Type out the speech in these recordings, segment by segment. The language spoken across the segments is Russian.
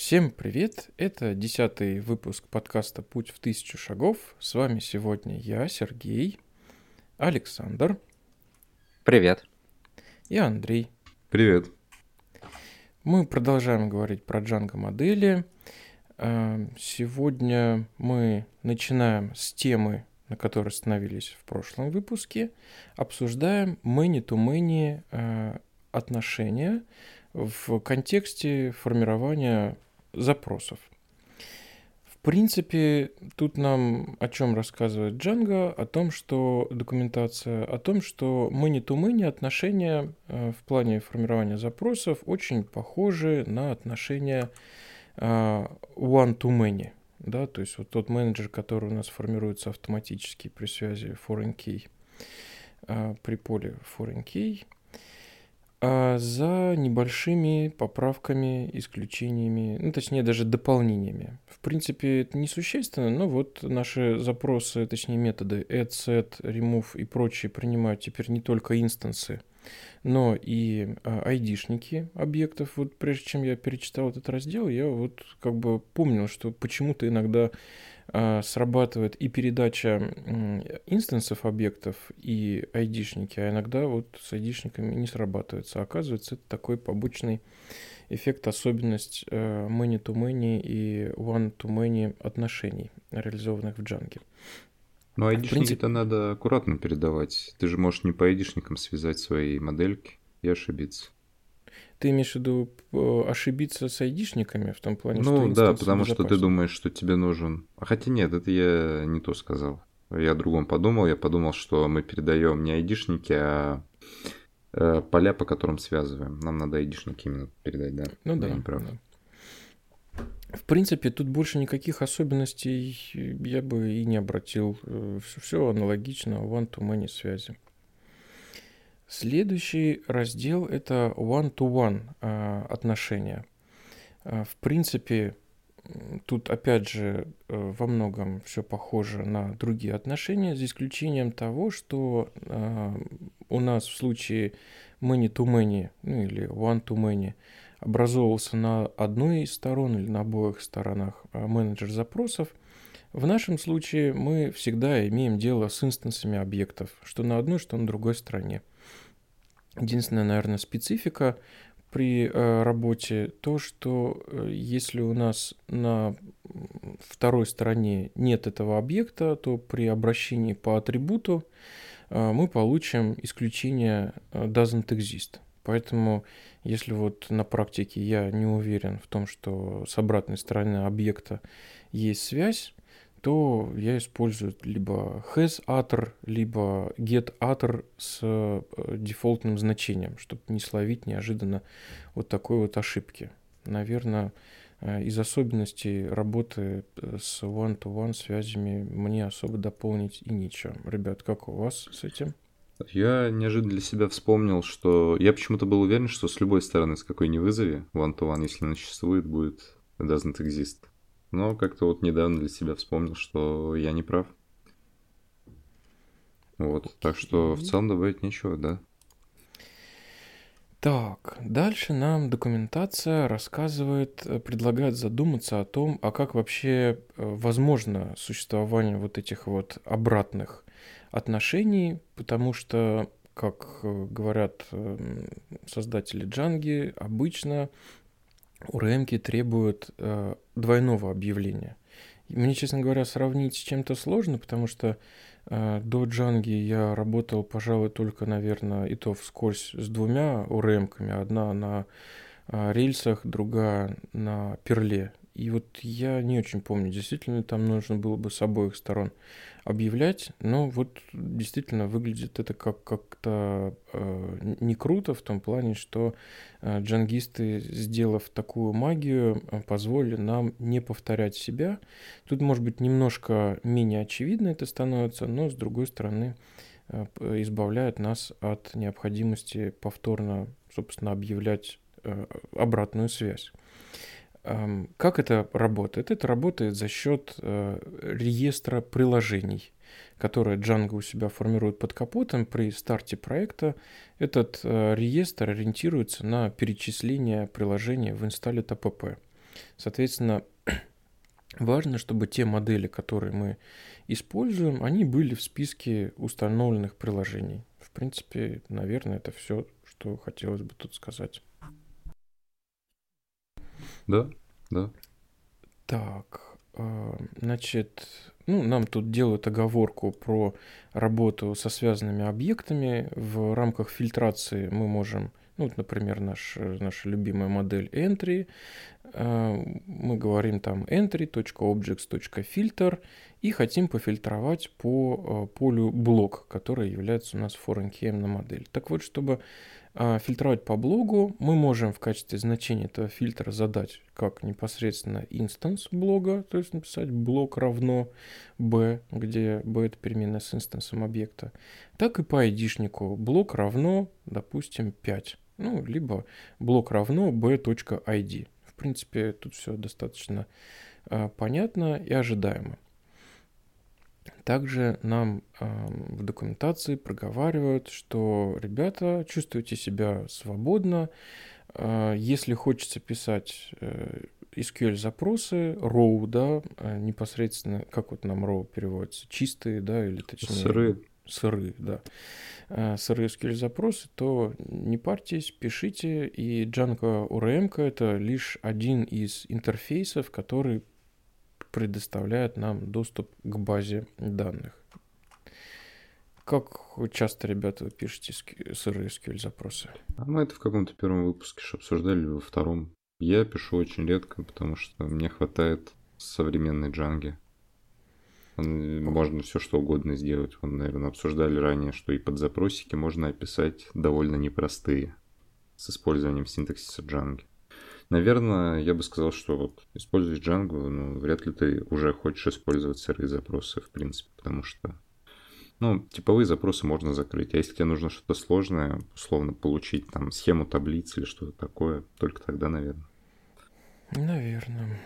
Всем привет! Это десятый выпуск подкаста «Путь в тысячу шагов». С вами сегодня я, Сергей, Александр. Привет. И Андрей. Привет. Мы продолжаем говорить про Django модели. А, сегодня мы начинаем с темы, на которой остановились в прошлом выпуске. Обсуждаем many-to-many а, отношения в контексте формирования запросов. В принципе, тут нам о чем рассказывает Django, о том, что документация, о том, что many-to-many отношения э, в плане формирования запросов очень похожи на отношения э, one-to-many. Да, то есть вот тот менеджер, который у нас формируется автоматически при связи foreign key, э, при поле foreign key, а за небольшими поправками, исключениями, ну, точнее, даже дополнениями. В принципе, это несущественно, но вот наши запросы, точнее, методы add, set, remove и прочие принимают теперь не только инстансы, но и а, айдишники объектов. Вот прежде чем я перечитал этот раздел, я вот как бы помнил, что почему-то иногда срабатывает и передача инстансов объектов, и айдишники, а иногда вот с айдишниками не срабатывается. Оказывается, это такой побочный эффект, особенность э, many-to-many и one-to-many отношений, реализованных в Django. Ну, айдишники-то принципе... надо аккуратно передавать. Ты же можешь не по айдишникам связать свои модельки и ошибиться. Ты имеешь в виду э, ошибиться с айдишниками в том плане, ну, что... Ну да, потому что ты думаешь, что тебе нужен... А хотя нет, это я не то сказал. Я о другом подумал. Я подумал, что мы передаем не айдишники, а э, поля, по которым связываем. Нам надо айдишники именно передать, да? Ну да. Я да. В принципе, тут больше никаких особенностей я бы и не обратил. Все, все аналогично one-to-many связи. Следующий раздел – это one-to-one а, отношения. А, в принципе, тут опять же э, во многом все похоже на другие отношения, за исключением того, что у нас в случае many-to-many, ну или one-to-many, образовывался на одной из сторон или на обоих сторонах менеджер запросов, в нашем случае мы всегда имеем дело с инстансами объектов, что на одной, что на другой стороне. Единственная, наверное, специфика при э, работе то, что э, если у нас на второй стороне нет этого объекта, то при обращении по атрибуту э, мы получим исключение doesn't exist. Поэтому, если вот на практике я не уверен в том, что с обратной стороны объекта есть связь, то я использую либо hasAttr, либо getAttr с э, дефолтным значением, чтобы не словить неожиданно вот такой вот ошибки. Наверное, э, из особенностей работы э, с one-to-one связями мне особо дополнить и нечего. Ребят, как у вас с этим? Я неожиданно для себя вспомнил, что я почему-то был уверен, что с любой стороны, с какой не вызови, one-to-one, если она существует, будет doesn't exist. Но как-то вот недавно для себя вспомнил, что я не прав. Вот, так что в целом добавить нечего, да. Так, дальше нам документация рассказывает, э, предлагает задуматься о том, а как вообще э, возможно существование вот этих вот обратных отношений, потому что, как э, говорят эм, создатели Джанги, обычно у РМки требуют э, двойного объявления. Мне, честно говоря, сравнить с чем-то сложно, потому что э, до Джанги я работал, пожалуй, только, наверное, и то вскользь с двумя УРМками. Одна на э, рельсах, другая на перле. И вот я не очень помню, действительно там нужно было бы с обоих сторон объявлять, но вот действительно выглядит это как как-то э, не круто в том плане, что э, джангисты, сделав такую магию, э, позволили нам не повторять себя. Тут, может быть, немножко менее очевидно это становится, но с другой стороны э, избавляет нас от необходимости повторно, собственно, объявлять э, обратную связь. Как это работает? Это работает за счет э, реестра приложений, которые Django у себя формирует под капотом при старте проекта. Этот э, реестр ориентируется на перечисление приложений в инсталле ТПП. Соответственно, важно, чтобы те модели, которые мы используем, они были в списке установленных приложений. В принципе, наверное, это все, что хотелось бы тут сказать. Да, да. Так, а, значит, ну, нам тут делают оговорку про работу со связанными объектами. В рамках фильтрации мы можем, ну, вот, например, наш, наша любимая модель entry, а, мы говорим там entry.objects.filter и хотим пофильтровать по а, полю блок, который является у нас foreign key на модель. Так вот, чтобы фильтровать по блогу, мы можем в качестве значения этого фильтра задать как непосредственно инстанс блога, то есть написать блок равно b, где b это переменная с инстансом объекта, так и по айдишнику блок равно, допустим, 5, ну, либо блок равно b.id. В принципе, тут все достаточно а, понятно и ожидаемо. Также нам э, в документации проговаривают, что ребята, чувствуйте себя свободно. Э, если хочется писать э, SQL запросы, row, да, э, непосредственно, как вот нам row переводится, чистые, да, или точнее... Сырые. Сырые, да. Э, сырые SQL запросы, то не парьтесь, пишите, и Django URM это лишь один из интерфейсов, который предоставляет нам доступ к базе данных. Как часто, ребята, вы пишете сырые SQL запросы? А мы это в каком-то первом выпуске же обсуждали, во втором. Я пишу очень редко, потому что мне хватает современной джанги. Можно все что угодно сделать. Вы, наверное, обсуждали ранее, что и под запросики можно описать довольно непростые с использованием синтаксиса джанги. Наверное, я бы сказал, что вот используешь Django, ну, вряд ли ты уже хочешь использовать сырые запросы, в принципе, потому что, ну, типовые запросы можно закрыть. А если тебе нужно что-то сложное, условно, получить там схему таблицы или что-то такое, только тогда, наверное. Наверное.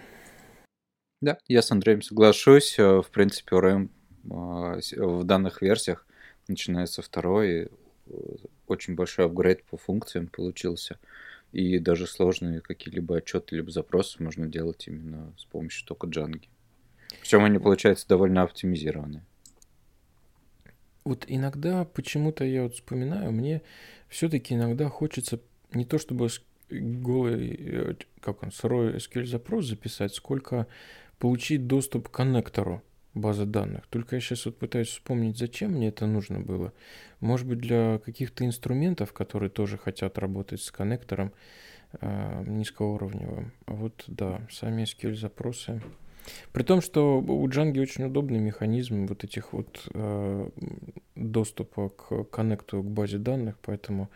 Да, я с Андреем соглашусь. Э, в принципе, ORM а, в данных версиях, начиная со второй, э, очень большой апгрейд по функциям получился. И даже сложные какие-либо отчеты либо запросы можно делать именно с помощью только джанги. Причем они получаются довольно оптимизированные. Вот иногда почему-то я вот вспоминаю, мне все-таки иногда хочется не то чтобы голый, э, как он, сырой SQL запрос записать, сколько получить доступ к коннектору базы данных. Только я сейчас вот пытаюсь вспомнить, зачем мне это нужно было. Может быть, для каких-то инструментов, которые тоже хотят работать с коннектором э, низкоуровневым. Вот да, сами SQL запросы. При том, что у Django очень удобный механизм вот этих вот э, доступа к коннекту к базе данных, поэтому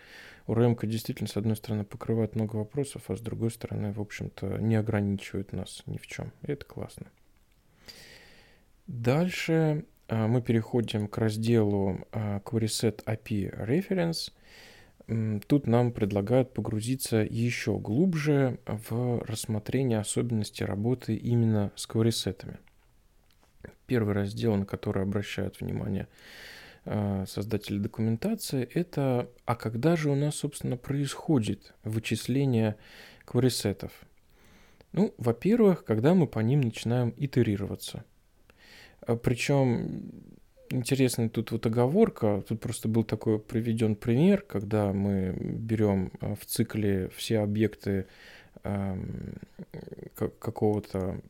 УРМ действительно, с одной стороны, покрывает много вопросов, а с другой стороны, в общем-то, не ограничивает нас ни в чем. И это классно. Дальше а, мы переходим к разделу а, QuerySet API Reference. Тут нам предлагают погрузиться еще глубже в рассмотрение особенностей работы именно с QuerySet'ами. Первый раздел, на который обращают внимание а, создатели документации, это «А когда же у нас, собственно, происходит вычисление QuerySet'ов?» Ну, во-первых, когда мы по ним начинаем итерироваться – Причем интересная тут вот оговорка, тут просто был такой приведен пример, когда мы берем а, в цикле все объекты какого-то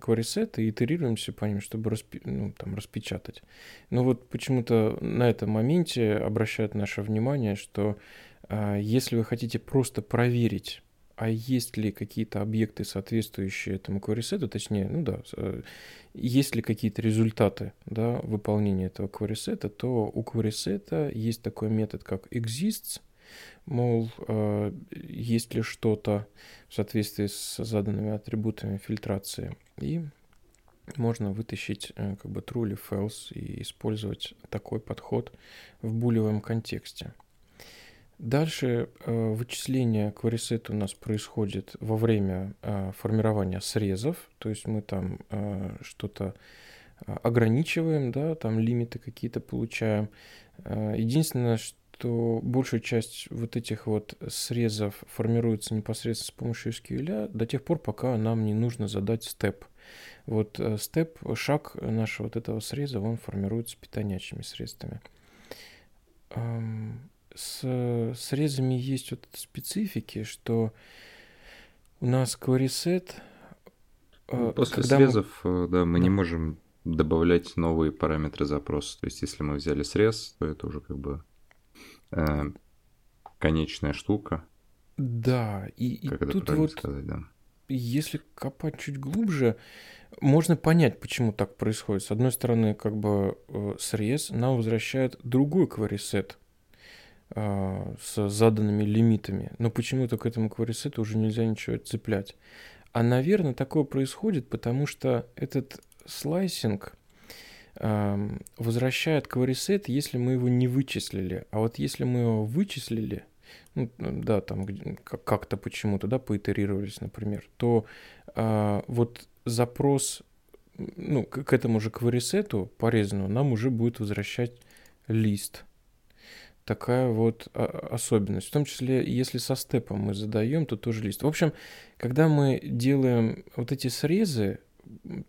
кварисета и итерируемся по ним, чтобы распи ну, там, распечатать. Но вот почему-то на этом моменте обращают наше внимание, что э, если вы хотите просто проверить а есть ли какие-то объекты, соответствующие этому query точнее, ну да, э, есть ли какие-то результаты да, выполнения этого query то у query есть такой метод, как exists, мол, э, есть ли что-то в соответствии с заданными атрибутами фильтрации, и можно вытащить э, как бы true или false и использовать такой подход в булевом контексте. Дальше э, вычисление query у нас происходит во время э, формирования срезов, то есть мы там э, что-то ограничиваем, да, там лимиты какие-то получаем. Единственное, что большая часть вот этих вот срезов формируется непосредственно с помощью SQL до тех пор, пока нам не нужно задать степ. Вот степ, шаг нашего вот этого среза, он формируется питонячими средствами. С срезами есть вот специфики, что у нас set... Э, после срезов, мы... да, мы да. не можем добавлять новые параметры запроса. То есть, если мы взяли срез, то это уже как бы э, конечная штука. Да, и, и тут вот, сказать, да. если копать чуть глубже, можно понять, почему так происходит. С одной стороны, как бы э, срез нам возвращает другой э, с заданными лимитами, но почему-то к этому query-сету уже нельзя ничего цеплять. А, наверное, такое происходит, потому что этот слайсинг э, возвращает query-set, если мы его не вычислили. А вот если мы его вычислили, ну, да, там как-то почему-то, да, поитерировались, например, то э, вот запрос ну, к, этому же query-сету порезанному нам уже будет возвращать лист. Такая вот а, особенность. В том числе, если со степом мы задаем, то тоже лист. В общем, когда мы делаем вот эти срезы,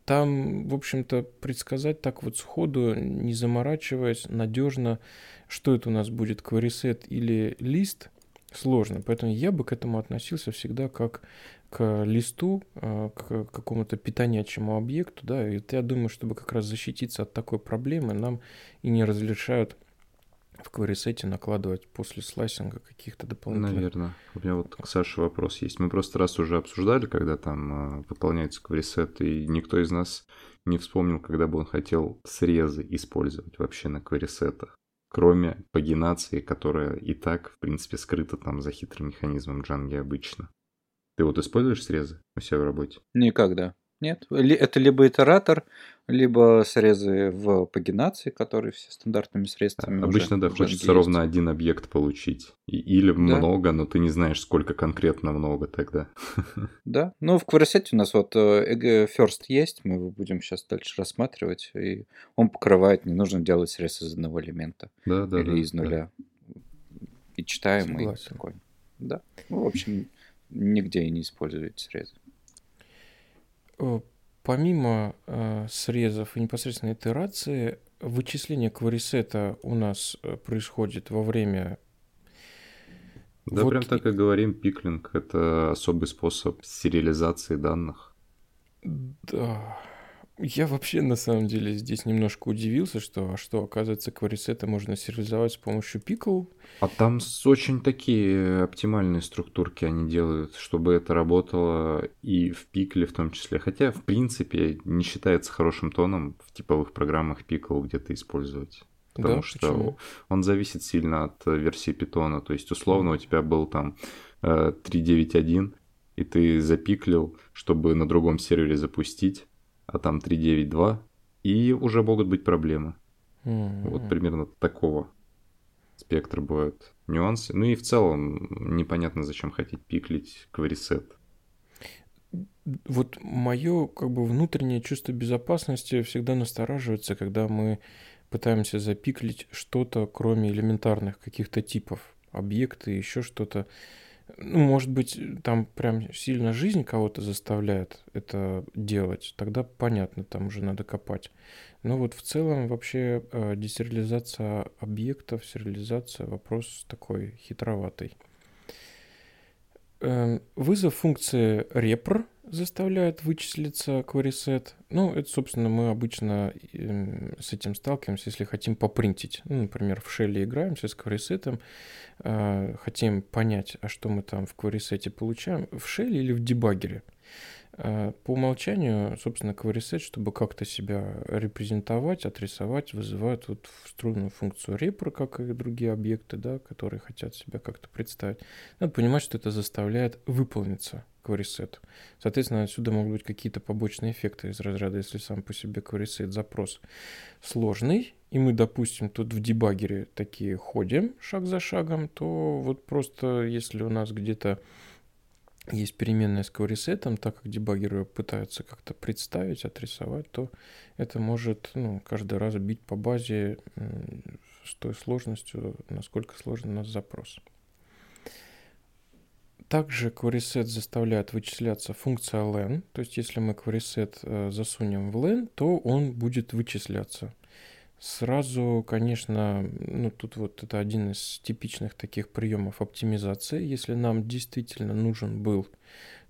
там, в общем-то, предсказать так вот сходу, не заморачиваясь, надежно, что это у нас будет, query-set или лист, сложно. Поэтому я бы к этому относился всегда как к листу, а, к какому-то питонячему объекту, да, и я думаю, чтобы как раз защититься от такой проблемы, нам и не разрешают в query накладывать после слайсинга каких-то дополнительных... Наверное. У меня вот к Саше вопрос есть. Мы просто раз уже обсуждали, когда там э, выполняется query и никто из нас не вспомнил, когда бы он хотел срезы использовать вообще на query кроме пагинации, которая и так, в принципе, скрыта там за хитрым механизмом Джанги обычно. Ты вот используешь срезы у себя в работе? Никогда. Нет, это либо итератор, либо срезы в пагинации, которые все стандартными средствами. Обычно, уже, да, хочется есть. ровно один объект получить. И, или да. много, но ты не знаешь, сколько конкретно много тогда. Да, ну в Queryset у нас вот э, First есть, мы его будем сейчас дальше рассматривать, и он покрывает, не нужно делать срез из одного элемента. Да, да, Или да, из нуля. Да. И читаемый Согласен. такой. Да, ну, в общем, нигде и не используете срезы. Э, помимо э, срезов и непосредственно итерации, вычисление кварисета у нас э, происходит во время... Да, вот... прям так и говорим, пиклинг — это особый способ сериализации данных. Да, я вообще на самом деле здесь немножко удивился, что, а что оказывается, кварисеты можно сериализовать с помощью пикл. А там с очень такие оптимальные структурки они делают, чтобы это работало и в пикле в том числе. Хотя, в принципе, не считается хорошим тоном в типовых программах пикл где-то использовать. Потому да, что почему? он зависит сильно от версии питона. То есть, условно, у тебя был там 3.9.1, э, и ты запиклил, чтобы на другом сервере запустить а там 3.9.2, и уже могут быть проблемы. Mm-hmm. Вот примерно такого спектра бывают нюансы. Ну и в целом непонятно, зачем хотеть пиклить query Вот мое как бы внутреннее чувство безопасности всегда настораживается, когда мы пытаемся запиклить что-то, кроме элементарных каких-то типов, объекты, еще что-то ну, может быть, там прям сильно жизнь кого-то заставляет это делать, тогда понятно, там уже надо копать. Но вот в целом вообще э, десериализация объектов, сериализация вопрос такой хитроватый. Э, вызов функции repr заставляет вычислиться querySet. Ну, это, собственно, мы обычно эм, с этим сталкиваемся, если хотим попринтить. Ну, например, в шелле играемся с querySet, э, хотим понять, а что мы там в querySet получаем, в шелле или в дебаггере. Э, по умолчанию, собственно, querySet, чтобы как-то себя репрезентовать, отрисовать, вызывает вот встроенную функцию repr, как и другие объекты, да, которые хотят себя как-то представить. Надо понимать, что это заставляет выполниться querySet. Соответственно, отсюда могут быть какие-то побочные эффекты из разряда, если сам по себе querySet запрос сложный, и мы, допустим, тут в дебаггере такие ходим шаг за шагом, то вот просто если у нас где-то есть переменная с querySet, так как дебаггеры пытаются как-то представить, отрисовать, то это может ну, каждый раз бить по базе с той сложностью, насколько сложен у нас запрос. Также querySet заставляет вычисляться функция len, то есть если мы querySet э, засунем в len, то он будет вычисляться. Сразу, конечно, ну тут вот это один из типичных таких приемов оптимизации. Если нам действительно нужен был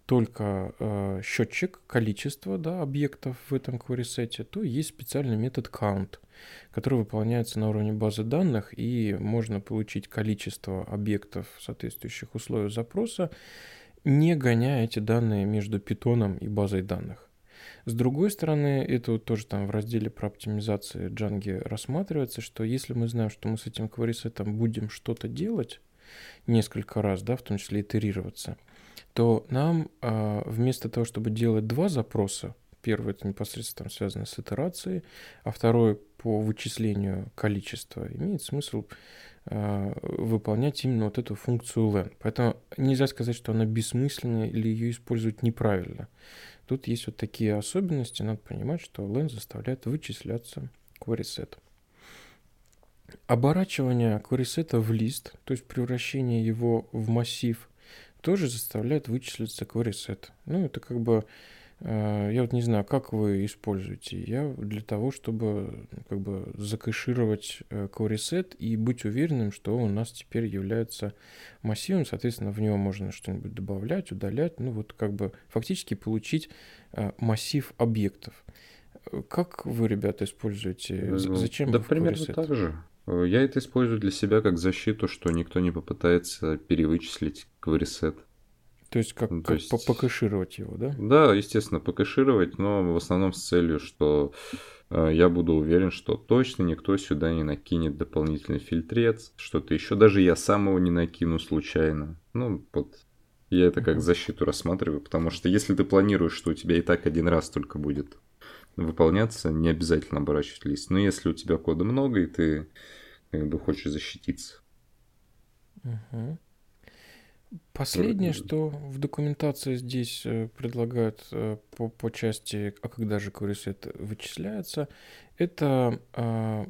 только э, счетчик количества да, объектов в этом query то есть специальный метод count, который выполняется на уровне базы данных, и можно получить количество объектов, соответствующих условию запроса, не гоняя эти данные между питоном и базой данных. С другой стороны, это вот тоже там в разделе про оптимизацию Django рассматривается, что если мы знаем, что мы с этим query будем что-то делать несколько раз, да, в том числе итерироваться, то нам а, вместо того, чтобы делать два запроса, первый это непосредственно связано с итерацией, а второй по вычислению количества, имеет смысл а, выполнять именно вот эту функцию len. Поэтому нельзя сказать, что она бессмысленная или ее использовать неправильно. Тут есть вот такие особенности, надо понимать, что len заставляет вычисляться query set. Оборачивание query в лист, то есть превращение его в массив – тоже заставляет вычислиться query set. Ну, это как бы, я вот не знаю, как вы используете. Я для того, чтобы как бы закэшировать э, query set и быть уверенным, что он у нас теперь является массивом, соответственно, в него можно что-нибудь добавлять, удалять, ну вот как бы фактически получить э, массив объектов. Как вы, ребята, используете? Зачем? Да, примерно так же. Э, я это использую для себя как защиту, что никто не попытается перевычислить query То есть как, ну, то как есть... покэшировать его, да? Да, естественно, покэшировать, но в основном с целью, что э, я буду уверен, что точно никто сюда не накинет дополнительный фильтрец, что-то еще. Даже я сам его не накину случайно. Ну, вот я это как защиту рассматриваю, потому что если ты планируешь, что у тебя и так один раз только будет выполняться, не обязательно оборачивать лист. Но если у тебя кода много, и ты как бы хочешь защититься. Угу. Последнее, что в документации здесь э, предлагают э, по, по части, а когда же query вычисляется, это а,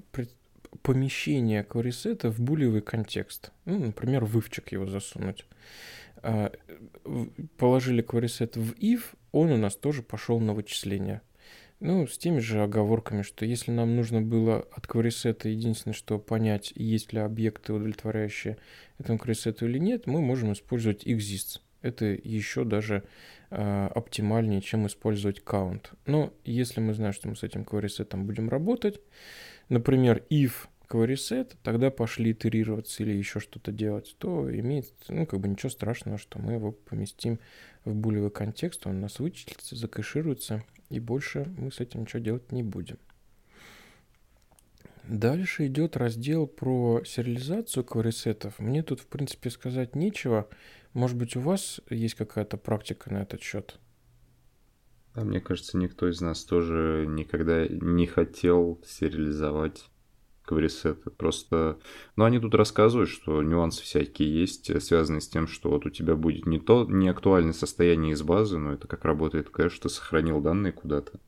помещение query в булевый контекст. Ну, например, вывчик его засунуть. А, положили query в if, он у нас тоже пошел на вычисление. Ну, с теми же оговорками, что если нам нужно было от query единственное, что понять, есть ли объекты, удовлетворяющие этому query или нет, мы можем использовать exists. Это еще даже э, оптимальнее, чем использовать count. Но если мы знаем, что мы с этим query будем работать, например, if query тогда пошли итерироваться или еще что-то делать, то имеет, ну, как бы ничего страшного, что мы его поместим в булевый контекст, он у нас вычислится, закэшируется, и больше мы с этим ничего делать не будем. Дальше идет раздел про сериализацию кварисетов. Мне тут, в принципе, сказать нечего. Может быть, у вас есть какая-то практика на этот счет? Да, мне кажется, никто из нас тоже никогда не хотел сериализовать кварисеты. Просто, ну, они тут рассказывают, что нюансы всякие есть, э, связанные с тем, что вот у тебя будет не то, не актуальное состояние из базы, но это как работает кэш, ты сохранил данные куда-то,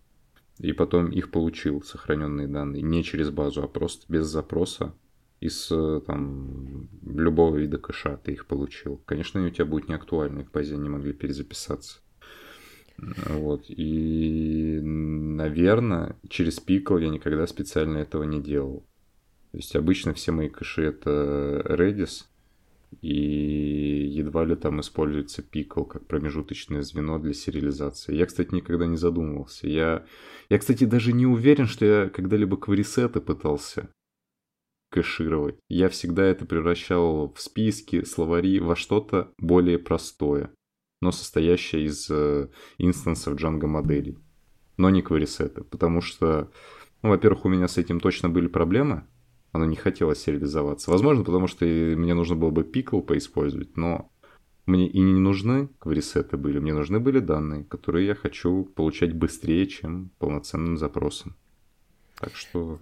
и потом их получил, сохраненные данные, не через базу, а просто без запроса из э, там любого вида кэша ты их получил. Конечно, они у тебя будут не актуальны, в базе не могли перезаписаться. Вот. И, наверное, через пикл я никогда специально этого не делал. То есть обычно все мои кэши это Redis, и едва ли там используется Pickle как промежуточное звено для сериализации. Я, кстати, никогда не задумывался. Я, я кстати, даже не уверен, что я когда-либо кварисеты пытался кэшировать. Я всегда это превращал в списки, словари, во что-то более простое, но состоящее из э, инстансов Django моделей, но не кварисеты, потому что, ну, во-первых, у меня с этим точно были проблемы, оно не хотело сериализоваться. Возможно, потому что мне нужно было бы пикл поиспользовать, но мне и не нужны кварисеты были, мне нужны были данные, которые я хочу получать быстрее, чем полноценным запросом. Так что...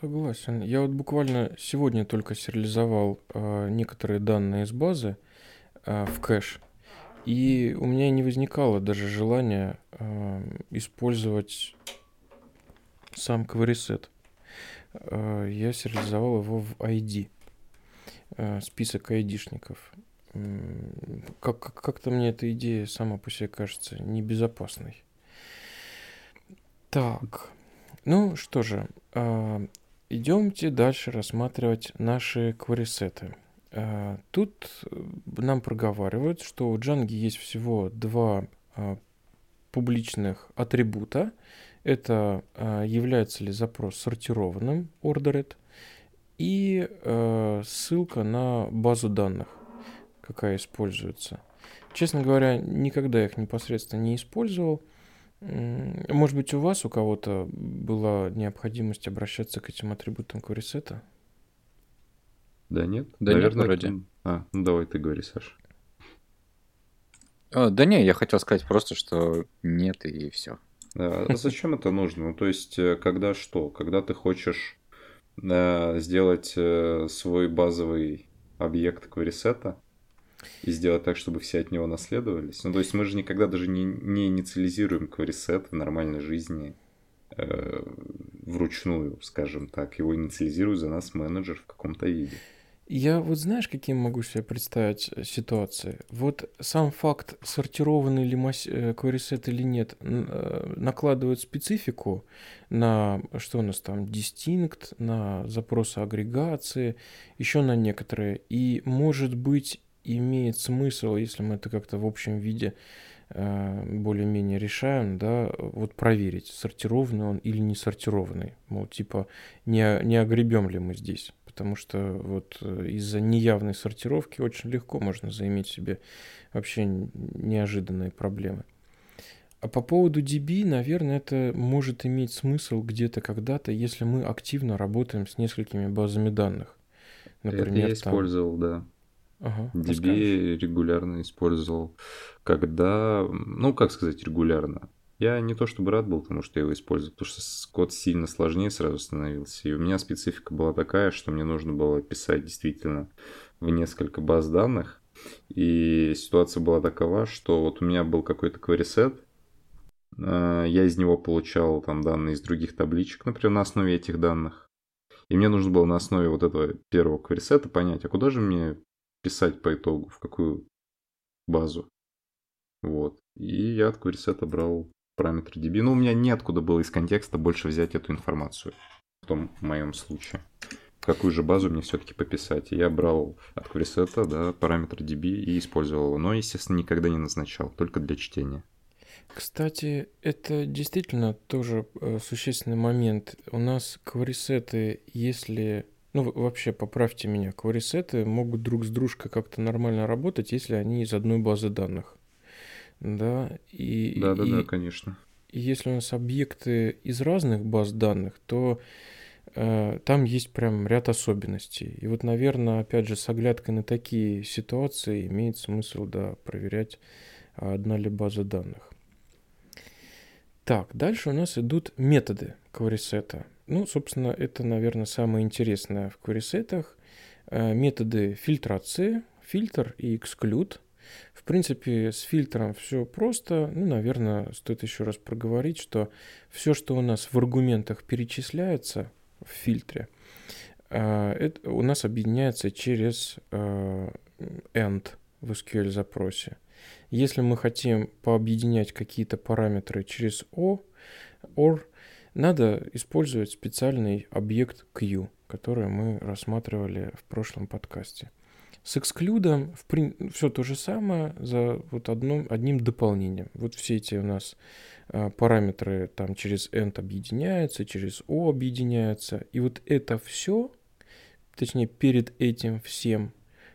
Согласен. Я вот буквально сегодня только сериализовал э, некоторые данные из базы э, в кэш, и у меня не возникало даже желания э, использовать сам кварисет. Э, я сериализовал его в ID, э, список айдишников. Как- как-то мне эта идея сама по себе кажется небезопасной. Так, ну что же, э, идемте дальше рассматривать наши кварисеты. Тут нам проговаривают, что у Django есть всего два публичных атрибута. Это э, является ли запрос сортированным ordered и э, ссылка на базу данных, какая используется. Честно говоря, никогда их непосредственно не использовал. Может быть, у вас, у кого-то была необходимость обращаться к этим атрибутам query-сета? Да нет? Да нет, Наверное, вроде. это- А, ну давай ты говори, Саша. А, да не, я хотел сказать просто, что нет и все. А а зачем это нужно? Ну, то есть, э, когда что? Когда ты хочешь э, сделать э, свой базовый объект кварисета и сделать так, чтобы все от него наследовались. Ну, то есть мы же никогда даже не, не инициализируем кварисет в нормальной жизни э, вручную, скажем так. Его инициализирует за нас менеджер в каком-то виде. Я вот знаешь, каким могу себе представить э, ситуации? Вот сам факт, сортированный ли масс- э, query-сет или нет, э, накладывает специфику на, что у нас там, distinct, на запросы агрегации, еще на некоторые. И, может быть, имеет смысл, если мы это как-то в общем виде более-менее решаем, да, вот проверить, сортированный он или не сортированный. Мол, типа, не, не огребем ли мы здесь. Потому что вот э, из-за неявной сортировки очень легко можно заиметь себе вообще неожиданные проблемы. А по поводу DB, наверное, это может иметь смысл где-то когда-то, если мы активно работаем с несколькими базами данных. это Например, я там... использовал, да. Ага, DB расскажешь? регулярно использовал, когда, ну, как сказать регулярно. Я не то чтобы рад был тому, что я его использовал, потому что код сильно сложнее сразу становился. И у меня специфика была такая, что мне нужно было писать действительно в несколько баз данных. И ситуация была такова, что вот у меня был какой-то query-сет, э, я из него получал там данные из других табличек, например, на основе этих данных. И мне нужно было на основе вот этого первого query-сета понять, а куда же мне писать по итогу, в какую базу. Вот. И я от query-сета брал параметр DB. Ну, у меня неоткуда было из контекста больше взять эту информацию. В том моем случае. В какую же базу мне все-таки пописать. Я брал от query-сета, да, параметр DB и использовал его. Но, естественно, никогда не назначал, только для чтения. Кстати, это действительно тоже э, существенный момент. У нас кварисеты, если... Ну, в- вообще, поправьте меня, кварисеты могут друг с дружкой как-то нормально работать, если они из одной базы данных. Да, и, Да-да-да, и- конечно. и если у нас объекты из разных баз данных, то э, там есть прям ряд особенностей. И вот, наверное, опять же, с оглядкой на такие ситуации имеет смысл, да, проверять, а одна ли база данных. Так, дальше у нас идут методы query-сета. Ну, собственно, это, наверное, самое интересное в query-сетах. Э, Методы фильтрации, фильтр и exclude. В принципе, с фильтром все просто. Ну, наверное, стоит еще раз проговорить, что все, что у нас в аргументах перечисляется в фильтре, э, это у нас объединяется через end в SQL запросе. Если мы хотим пообъединять какие-то параметры через O, OR, надо использовать специальный объект Q, который мы рассматривали в прошлом подкасте. С эксклюдом все то же самое за вот одном, одним дополнением. Вот все эти у нас а, параметры там через end объединяются, через o объединяются. И вот это все, точнее перед этим всем,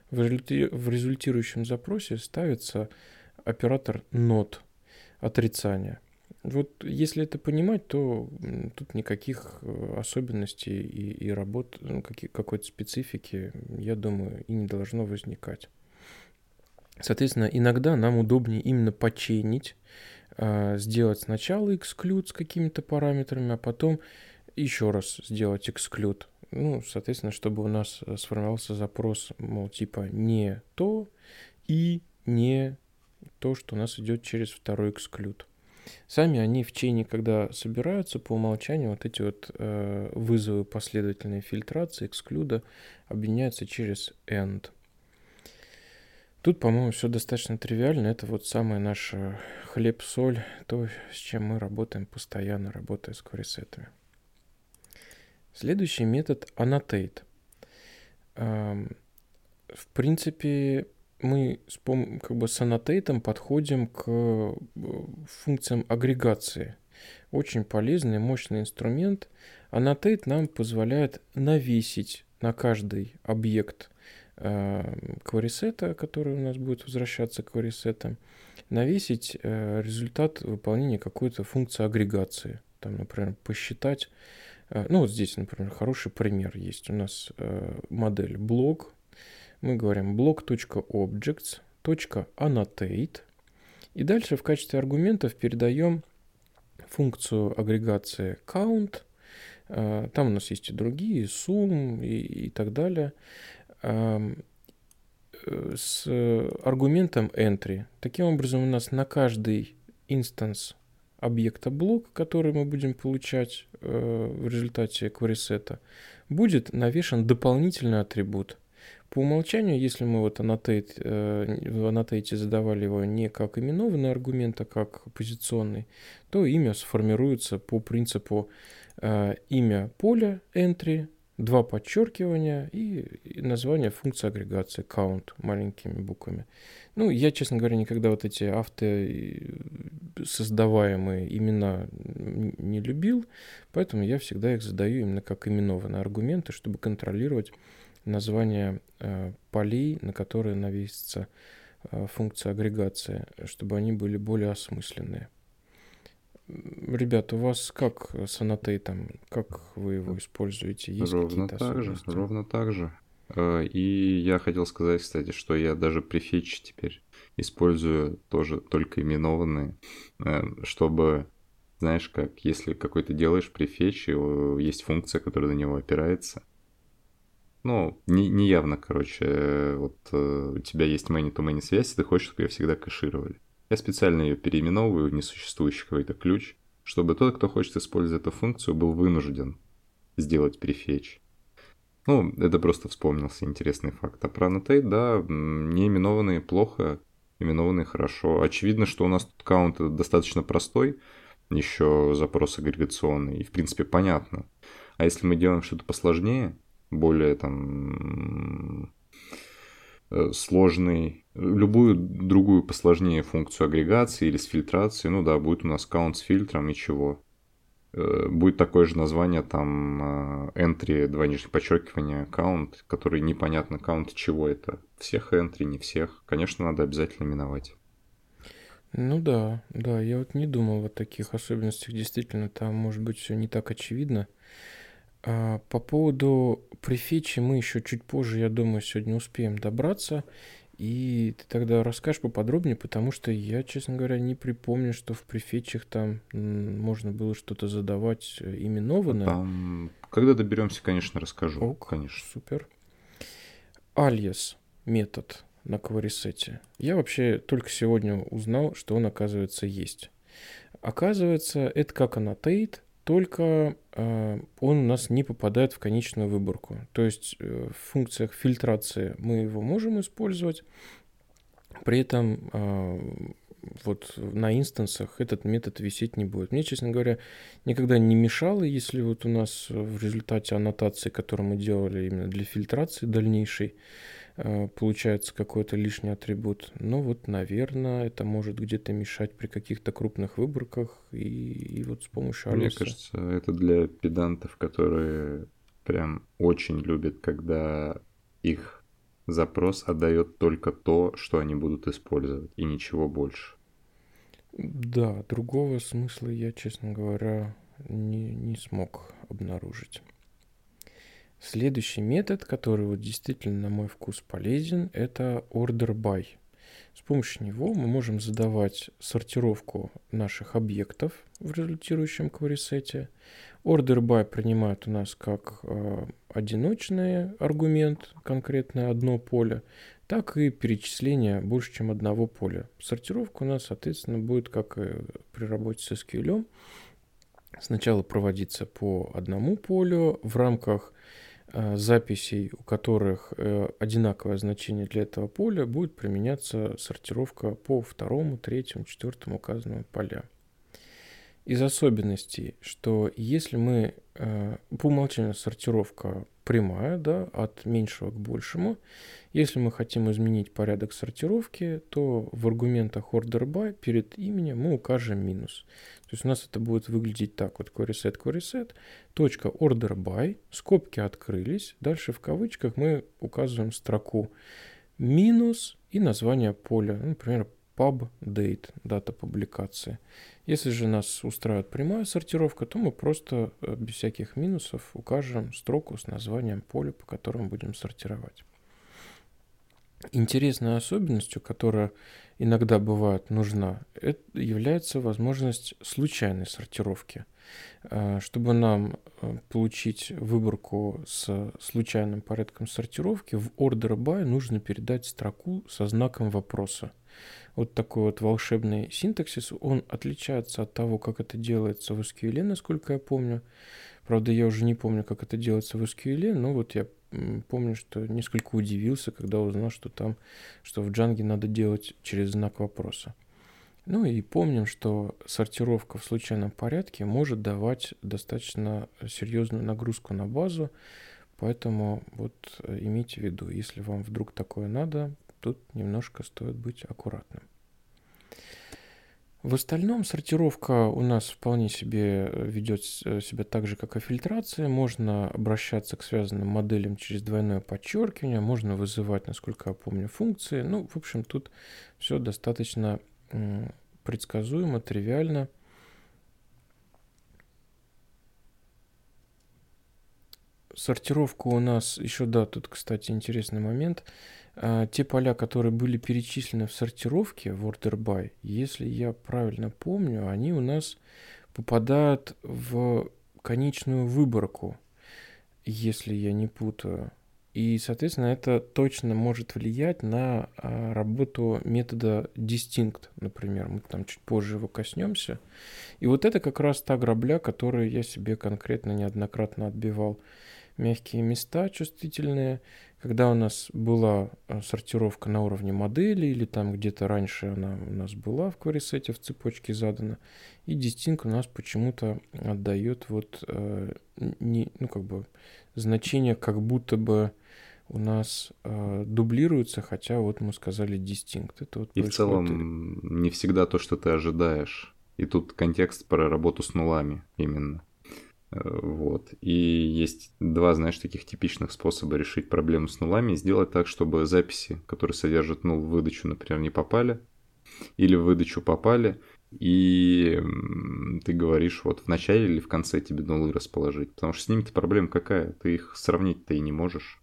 в, результи- в результирующем запросе ставится оператор not, отрицания. Вот если это понимать, то тут никаких э, особенностей и, и работ, ну, каки- какой-то специфики, я думаю, и не должно возникать. Соответственно, иногда нам удобнее именно почейнить, а, сделать сначала exclude с какими-то параметрами, а потом еще раз сделать exclude. Ну, соответственно, чтобы у нас э, сформировался запрос, мол, типа не то и не то, что у нас идет через второй exclude. Сами они в чейне, когда собираются, по умолчанию вот эти вот э, вызовы последовательной фильтрации, эксклюда, объединяются через end. Тут, по-моему, все достаточно тривиально. Это вот самая наша хлеб-соль, то, с чем мы работаем постоянно, работая с кварисетами. Следующий метод annotate. В принципе, мы с, как бы с annotate подходим к э, функциям агрегации. Очень полезный, мощный инструмент. Annotate нам позволяет навесить на каждый объект кварисета, который у нас будет возвращаться к кварисетам, навесить э, результат выполнения какой-то функции агрегации. Там, например, посчитать, э, ну вот здесь, например, хороший пример есть. У нас э, модель блок. Мы говорим block.objects.annotate. И дальше в качестве аргументов передаем функцию агрегации count. Там у нас есть и другие, sum и, и так далее. Э, с аргументом entry. Таким образом, у нас на каждый инстанс объекта блок, который мы будем получать э, в результате query будет навешен дополнительный атрибут. По умолчанию, если мы вот э, в annotate задавали его не как именованный аргумент, а как позиционный, то имя сформируется по принципу э, имя поля entry два подчеркивания и название функции агрегации count маленькими буквами. Ну, я, честно говоря, никогда вот эти авто создаваемые имена не любил, поэтому я всегда их задаю именно как именованные аргументы, чтобы контролировать название э, полей, на которые навесится э, функция агрегации, чтобы они были более осмысленные. Ребята, у вас как с аннотейтом? Как вы его используете? Есть ровно так же, ровно так же. Э, и я хотел сказать, кстати, что я даже префетч теперь использую тоже только именованные, чтобы, знаешь, как если какой-то делаешь префетч, есть функция, которая на него опирается. Ну, не, не явно, короче, э, вот у тебя есть many-to-many связь, и ты хочешь, чтобы ее всегда кэшировали. Я специально ее переименовываю в несуществующий какой-то ключ, чтобы тот, кто хочет использовать эту функцию, был вынужден сделать префетч. Ну, это просто вспомнился интересный факт. А про annotate, да, не именованные плохо, именованные хорошо. Очевидно, что у нас тут каунт достаточно простой, еще запрос агрегационный, и в принципе понятно. А если мы делаем что-то посложнее, более там Э, сложный, любую другую посложнее функцию агрегации или с фильтрацией, ну да, будет у нас каунт с фильтром и чего. Э, будет такое же название, там, э, entry, два нижних подчеркивания, count, который непонятно, count чего это. Всех entry, не всех. Конечно, надо обязательно именовать. Ну да, да, я вот не думал о таких особенностях. Действительно, там может быть все не так очевидно. А, по поводу префичи мы еще чуть позже, я думаю, сегодня успеем добраться. И ты тогда расскажешь поподробнее, потому что я, честно говоря, не припомню, что в префетчах там можно было что-то задавать э, именованное. Там, когда доберемся, конечно, расскажу. Ок, конечно. Супер. Alias метод на кварисете. Я вообще только сегодня узнал, что он, оказывается, есть. Оказывается, это как annotate, только э, он у нас не попадает в конечную выборку. То есть э, в функциях фильтрации мы его можем использовать, при этом э, вот на инстансах этот метод висеть не будет. Мне, честно говоря, никогда не мешало, если вот у нас в результате аннотации, которую мы делали именно для фильтрации дальнейшей, получается какой-то лишний атрибут. Ну вот, наверное, это может где-то мешать при каких-то крупных выборках и, и вот с помощью Алиса. Мне кажется, это для педантов, которые прям очень любят, когда их запрос отдает только то, что они будут использовать, и ничего больше. Да, другого смысла я, честно говоря, не, не смог обнаружить. Следующий метод, который вот действительно на мой вкус полезен, это order by. С помощью него мы можем задавать сортировку наших объектов в результирующем кварисете. Order by принимает у нас как э, одиночный аргумент, конкретное одно поле. так и перечисление больше, чем одного поля. Сортировка у нас, соответственно, будет, как и при работе с SQL, сначала проводиться по одному полю в рамках э, записей, у которых э, одинаковое значение для этого поля, будет применяться сортировка по второму, третьему, четвертому указанному полям из особенностей, что если мы э, по умолчанию сортировка прямая, да, от меньшего к большему, если мы хотим изменить порядок сортировки, то в аргументах order by перед именем мы укажем минус. То есть у нас это будет выглядеть так, вот querySet, querySet, точка order by, скобки открылись, дальше в кавычках мы указываем строку минус и название поля, например, pub date, дата публикации. Если же нас устраивает прямая сортировка, то мы просто э, без всяких минусов укажем строку с названием поля, по которому будем сортировать. Интересной особенностью, которая иногда бывает нужна, это является возможность случайной сортировки. Э, чтобы нам э, получить выборку с случайным порядком сортировки, в order by нужно передать строку со знаком вопроса вот такой вот волшебный синтаксис, он отличается от того, как это делается в SQL, насколько я помню. Правда, я уже не помню, как это делается в SQL, но вот я помню, что несколько удивился, когда узнал, что там, что в Django надо делать через знак вопроса. Ну и помним, что сортировка в случайном порядке может давать достаточно серьезную нагрузку на базу, поэтому вот имейте в виду, если вам вдруг такое надо, тут немножко стоит быть аккуратным. В остальном сортировка у нас вполне себе э, ведет э, себя так же, как и фильтрация. Можно обращаться к связанным моделям через двойное подчеркивание, можно вызывать, насколько я помню, функции. Ну, в общем, тут все достаточно предсказуемо, тривиально. Сортировка у нас еще, да, тут, кстати, интересный момент. А, те поля, которые были перечислены в сортировке в order by, если я правильно помню, они у нас попадают в конечную выборку, если я не путаю. И, соответственно, это точно может влиять на а, работу метода distinct, например. Мы там чуть позже его коснемся. И вот это как раз та грабля, которую я себе конкретно неоднократно отбивал. Мягкие места чувствительные, когда у нас была э, сортировка на уровне модели, или там где-то раньше она у нас была в query в цепочке задана, и distinct у нас почему-то отдает вот э, не, ну как бы значение, как будто бы у нас э, дублируется, хотя вот мы сказали distinct. Это вот и в целом не всегда то, что ты ожидаешь. И тут контекст про работу с нулами именно. Вот. И есть два, знаешь, таких типичных способа решить проблему с нулами. Сделать так, чтобы записи, которые содержат нул в выдачу, например, не попали. Или в выдачу попали. И ты говоришь, вот в начале или в конце тебе нулы расположить. Потому что с ними-то проблема какая? Ты их сравнить-то и не можешь.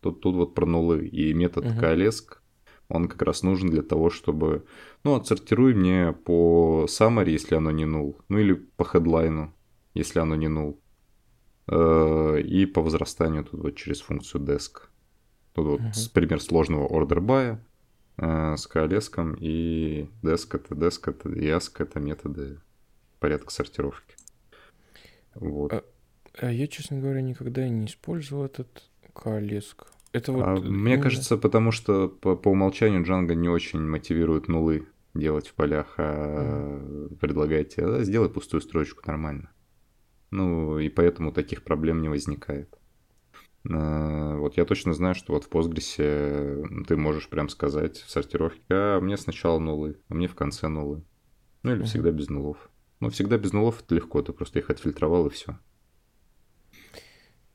Тут, тут вот про нулы. И метод uh-huh. коалеск, он как раз нужен для того, чтобы... Ну, отсортируй мне по summary, если оно не нул. Ну, или по хедлайну если оно не null. Э, и по возрастанию тут вот через функцию desk. Тут вот uh-huh. пример сложного order by э, с коалеском и desk это desk это и ask это методы порядка сортировки. Вот. А, а я, честно говоря, никогда не использовал этот коалеск. Это вот... А, мне кажется, потому что по, по умолчанию Django не очень мотивирует нулы делать в полях, а mm. предлагает тебе, да, сделай пустую строчку нормально. Ну, и поэтому таких проблем не возникает. Э, вот я точно знаю, что вот в Postgres ты можешь прям сказать в сортировке, а мне сначала нулы, а мне в конце нулы. Ну или всегда без нулов. Ну, всегда без нулов это легко, ты просто их отфильтровал и все.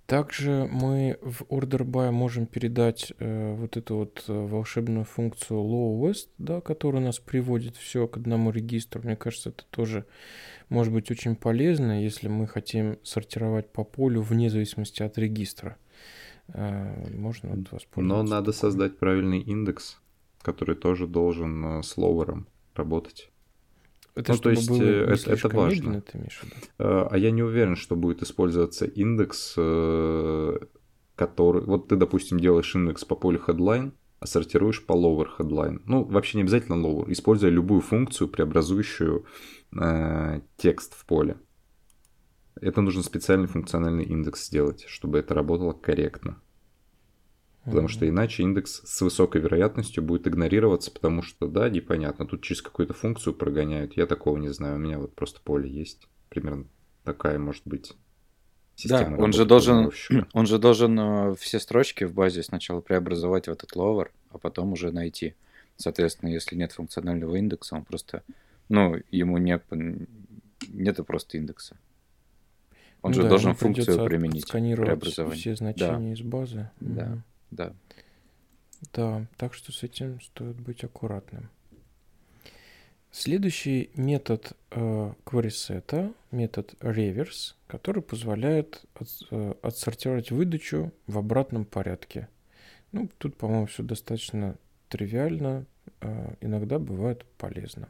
Также мы в order by можем передать э, вот эту вот э, волшебную функцию lowest, да, которая нас приводит все к одному регистру. Мне кажется, это тоже может быть очень полезно, если мы хотим сортировать по полю вне зависимости от регистра. Э, можно вот воспользоваться. Но надо создать правильный индекс, который тоже должен э, с ловером работать. Это ну, то есть э, это, это важно. Ты имеешь э, А я не уверен, что будет использоваться индекс, э, который... Вот ты, допустим, делаешь индекс по полю headline, а сортируешь по lower headline. Ну, вообще не обязательно lower, используя любую функцию, преобразующую э, текст в поле. Это нужно специальный функциональный индекс сделать, чтобы это работало корректно. Потому mm-hmm. что иначе индекс с высокой вероятностью будет игнорироваться, потому что, да, непонятно, тут через какую-то функцию прогоняют. Я такого не знаю, у меня вот просто поле есть. Примерно такая может быть система. Да, он же должен, он же должен все строчки в базе сначала преобразовать в этот ловер, а потом уже найти. Соответственно, если нет функционального индекса, он просто, ну, ему не, нету просто индекса. Он ну, же да, должен функцию применить, преобразование. все значения да. из базы. Да. Да. Да, так что с этим стоит быть аккуратным. Следующий метод э, queryset, метод reverse, который позволяет от, э, отсортировать выдачу в обратном порядке. Ну, тут, по-моему, все достаточно тривиально, э, иногда бывает полезно.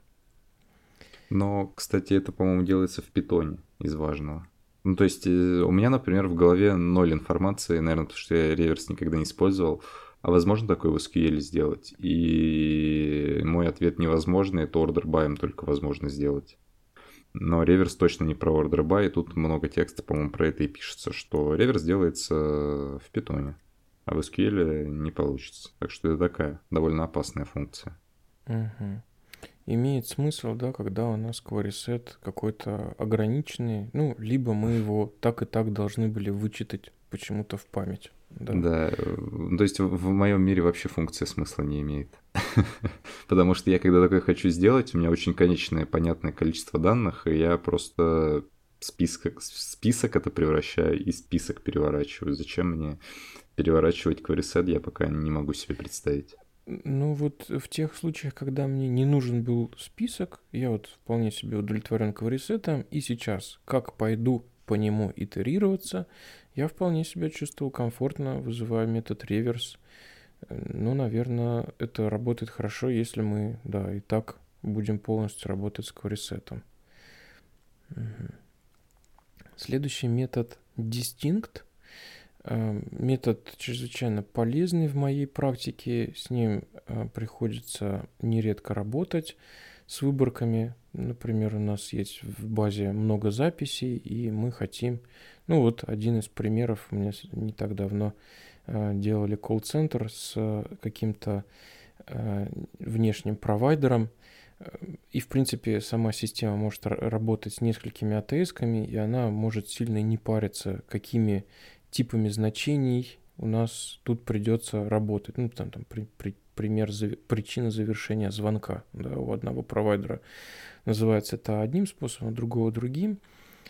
Но, кстати, это, по-моему, делается в питоне из важного. Ну, то есть э, у меня, например, в голове ноль информации, наверное, потому что я реверс никогда не использовал. А возможно такое в SQL сделать? И мой ответ невозможно, это order by только возможно сделать. Но реверс точно не про order by, и тут много текста, по-моему, про это и пишется, что реверс делается в питоне, а в SQL не получится. Так что это такая довольно опасная функция. Угу. Имеет смысл, да, когда у нас set какой-то ограниченный, ну, либо мы его так и так должны были вычитать почему-то в память. Да. да, то есть в моем мире вообще функция смысла не имеет. Потому что я когда такое хочу сделать, у меня очень конечное понятное количество данных, и я просто список, список это превращаю и список переворачиваю. Зачем мне переворачивать query я пока не могу себе представить. Ну вот в тех случаях, когда мне не нужен был список, я вот вполне себе удовлетворен query и сейчас как пойду по нему итерироваться, я вполне себя чувствовал комфортно, вызывая метод реверс. Ну, наверное, это работает хорошо, если мы, да, и так будем полностью работать с query Угу. Следующий метод distinct. Э, метод чрезвычайно полезный в моей практике. С ним э, приходится нередко работать с выборками. Например, у нас есть в базе много записей, и мы хотим... Ну вот один из примеров, у меня не так давно э, делали колл-центр с каким-то э, внешним провайдером, и, в принципе, сама система может работать с несколькими АТС-ками, и она может сильно не париться, какими типами значений у нас тут придется работать. Ну, там, там при, при, пример зави- причина завершения звонка да, у одного провайдера называется это одним способом, у другого другим.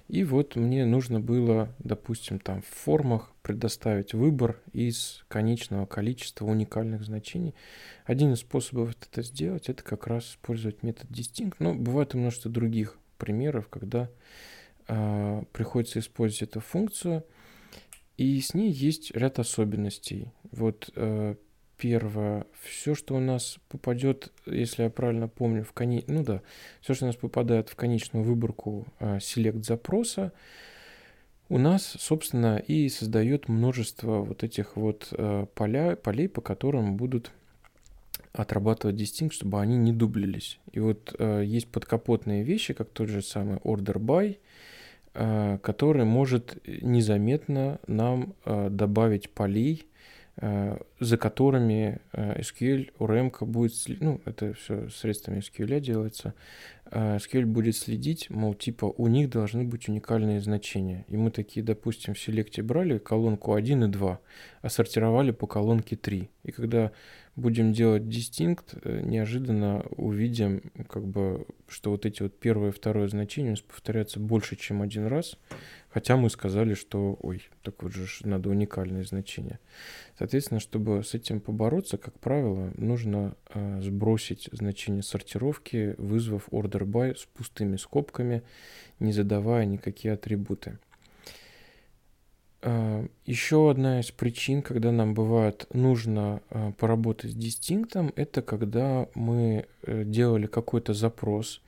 И вот мне нужно было, допустим, там в формах предоставить выбор из конечного количества уникальных значений. Один из способов это сделать, это как раз использовать метод distinct. Но бывает и множество других примеров, когда э, приходится использовать эту функцию, и с ней есть ряд особенностей. Вот э, первое, все, что у нас попадет, если я правильно помню, в коне... ну да, все, что у нас попадает в конечную выборку э, селект запроса, у нас, собственно, и создает множество вот этих вот э, поля, полей, по которым будут отрабатывать дистинг, чтобы они не дублились. И вот э, есть подкапотные вещи, как тот же самый order by, который может незаметно нам э, добавить полей, Э, за которыми э, SQL, ORM будет, ну, это все средствами SQL делается, э, SQL будет следить, мол, типа, у них должны быть уникальные значения. И мы такие, допустим, в селекте брали колонку 1 и 2, а сортировали по колонке 3. И когда будем делать distinct, неожиданно увидим, как бы, что вот эти вот первое и второе значение у нас повторяются больше, чем один раз, Хотя мы сказали, что, ой, так вот же надо уникальные значения. Соответственно, чтобы с этим побороться, как правило, нужно э, сбросить значение сортировки, вызвав order by с пустыми скобками, не задавая никакие атрибуты. Э, еще одна из причин, когда нам бывает нужно э, поработать с дистинктом, это когда мы э, делали какой-то запрос,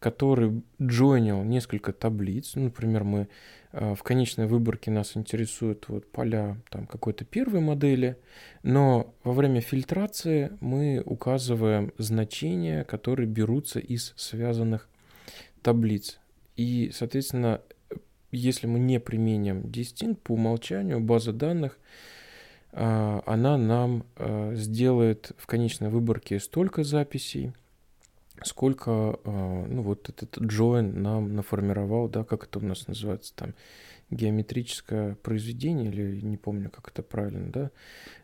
который джойнил несколько таблиц. Ну, например, мы в конечной выборке нас интересуют вот поля там какой-то первой модели, но во время фильтрации мы указываем значения, которые берутся из связанных таблиц. И, соответственно, если мы не применим distinct, по умолчанию база данных, а, она нам а, сделает в конечной выборке столько записей, сколько а, ну, вот этот join нам наформировал, да, как это у нас называется там, геометрическое произведение, или не помню, как это правильно, да,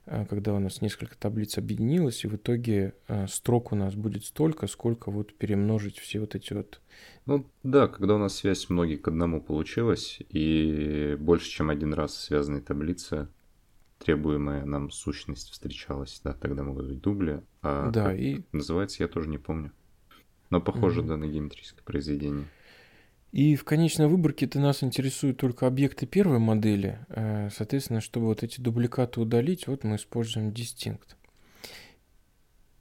а, когда у нас несколько таблиц объединилось, и в итоге а, строк у нас будет столько, сколько вот перемножить все вот эти вот... Ну да, когда у нас связь многие к одному получилась, и больше, чем один раз связанные таблицы, требуемая нам сущность встречалась, да, тогда могут быть дубли. А да, и... называется, я тоже не помню. Но похоже, mm-hmm. да, на геометрическое произведение. И в конечной выборке-то нас интересуют только объекты первой модели. Э, соответственно, чтобы вот эти дубликаты удалить, вот мы используем distinct.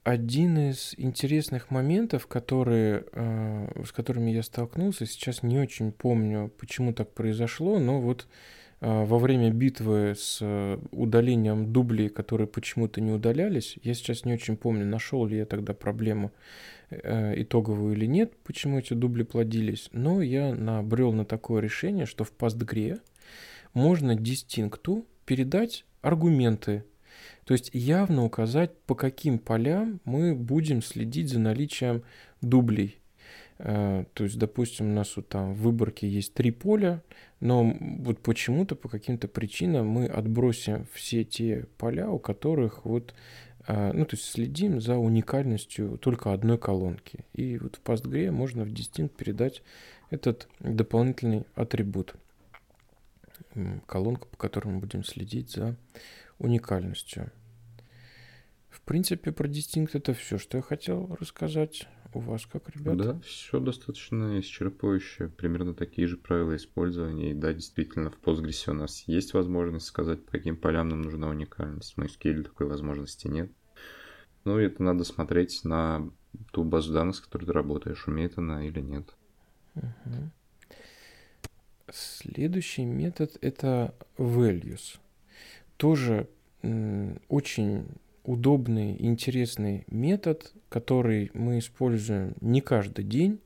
Один из интересных моментов, которые, э, с которыми я столкнулся, сейчас не очень помню, почему так произошло, но вот во время битвы с удалением дублей, которые почему-то не удалялись, я сейчас не очень помню, нашел ли я тогда проблему Э, итоговую или нет, почему эти дубли плодились, но я набрел на такое решение, что в пастгре можно дистинкту передать аргументы, то есть явно указать, по каким полям мы будем следить за наличием дублей. Э, то есть, допустим, у нас вот там в выборке есть три поля, но вот почему-то, по каким-то причинам мы отбросим все те поля, у которых вот а, ну, то есть следим за уникальностью только одной колонки. И вот в PostgRE можно в Distinct передать этот дополнительный атрибут. Колонка, по которой мы будем следить за уникальностью. В принципе, про Distinct это все, что я хотел рассказать. У вас как, ребята? Да, все достаточно исчерпывающе. Примерно такие же правила использования. И да, действительно, в Postgres у нас есть возможность сказать, по каким полям нам нужна уникальность. В MySQL такой возможности нет. Ну, это надо смотреть на ту базу данных, с которой ты работаешь, умеет она или нет. Угу. Следующий метод это values. Тоже очень удобный, интересный метод, который мы используем не каждый день,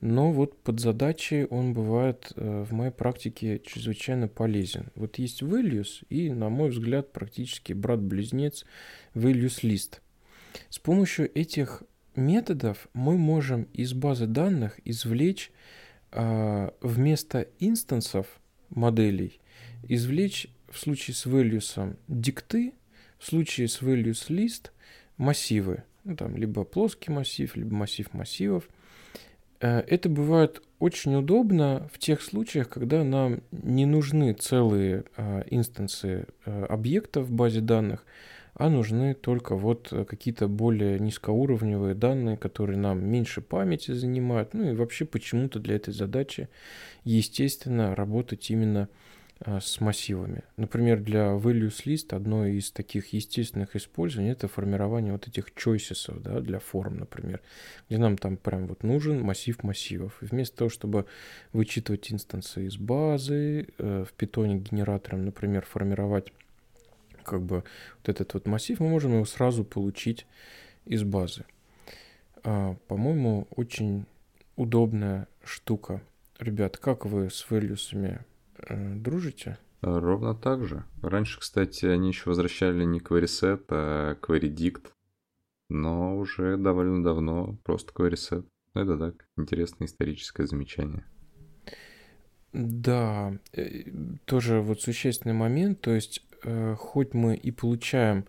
но вот под задачи он бывает э, в моей практике чрезвычайно полезен. Вот есть values и, на мой взгляд, практически брат-близнец values list – с помощью этих методов мы можем из базы данных извлечь э, вместо инстансов моделей, извлечь в случае с values дикты, в случае с values list массивы. Ну, там, либо плоский массив, либо массив массивов. Э, это бывает очень удобно в тех случаях, когда нам не нужны целые э, инстансы э, объектов в базе данных, а нужны только вот какие-то более низкоуровневые данные, которые нам меньше памяти занимают. Ну и вообще почему-то для этой задачи, естественно, работать именно а, с массивами. Например, для values list одно из таких естественных использований это формирование вот этих choices да, для форм, например, где нам там прям вот нужен массив массивов. И вместо того, чтобы вычитывать инстансы из базы, э, в питоне генератором, например, формировать как бы вот этот вот массив, мы можем его сразу получить из базы. А, по-моему, очень удобная штука. Ребят, как вы с э, дружите? Ровно так же. Раньше, кстати, они еще возвращали не query а query но уже довольно давно просто query Это так, интересное историческое замечание. Да, э, тоже вот существенный момент, то есть Э, хоть мы и получаем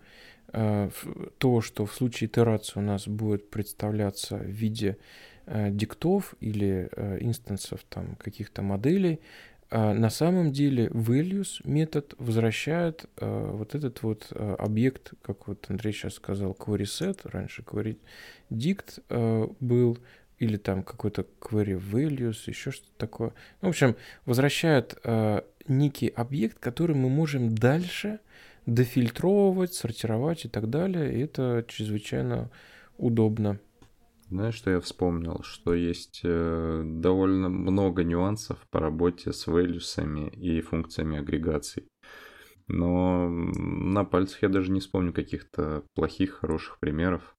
э, то, что в случае итерации у нас будет представляться в виде э, диктов или инстансов там каких-то моделей, на самом деле values метод возвращает вот этот вот объект, как вот Андрей сейчас сказал, query set, раньше query dict был, или там какой-то query values, еще что-то такое. Ну, в общем, возвращает некий объект, который мы можем дальше дофильтровывать, сортировать и так далее. И это чрезвычайно удобно. Знаешь, что я вспомнил? Что есть э, довольно много нюансов по работе с вэлюсами и функциями агрегаций. Но на пальцах я даже не вспомню каких-то плохих, хороших примеров.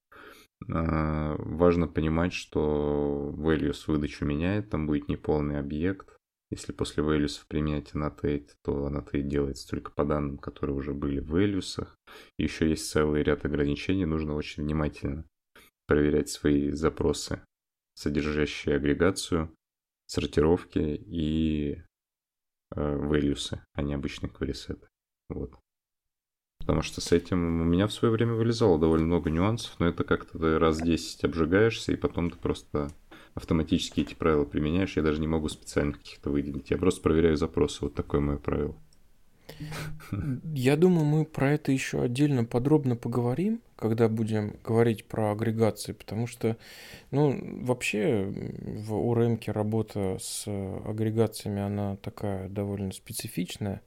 Э, важно понимать, что values выдачу меняет, там будет неполный объект. Если после values применять annotate, то annotate делается только по данным, которые уже были в values. Еще есть целый ряд ограничений, нужно очень внимательно проверять свои запросы, содержащие агрегацию, сортировки и э, values, а не обычные query Вот. Потому что с этим у меня в свое время вылезало довольно много нюансов, но это как-то ты раз 10 обжигаешься, и потом ты просто автоматически эти правила применяешь. Я даже не могу специально каких-то выделить. Я просто проверяю запросы. Вот такое мое правило. Я думаю, мы про это еще отдельно подробно поговорим, когда будем говорить про агрегации, потому что, ну, вообще в ORM работа с агрегациями, она такая довольно специфичная.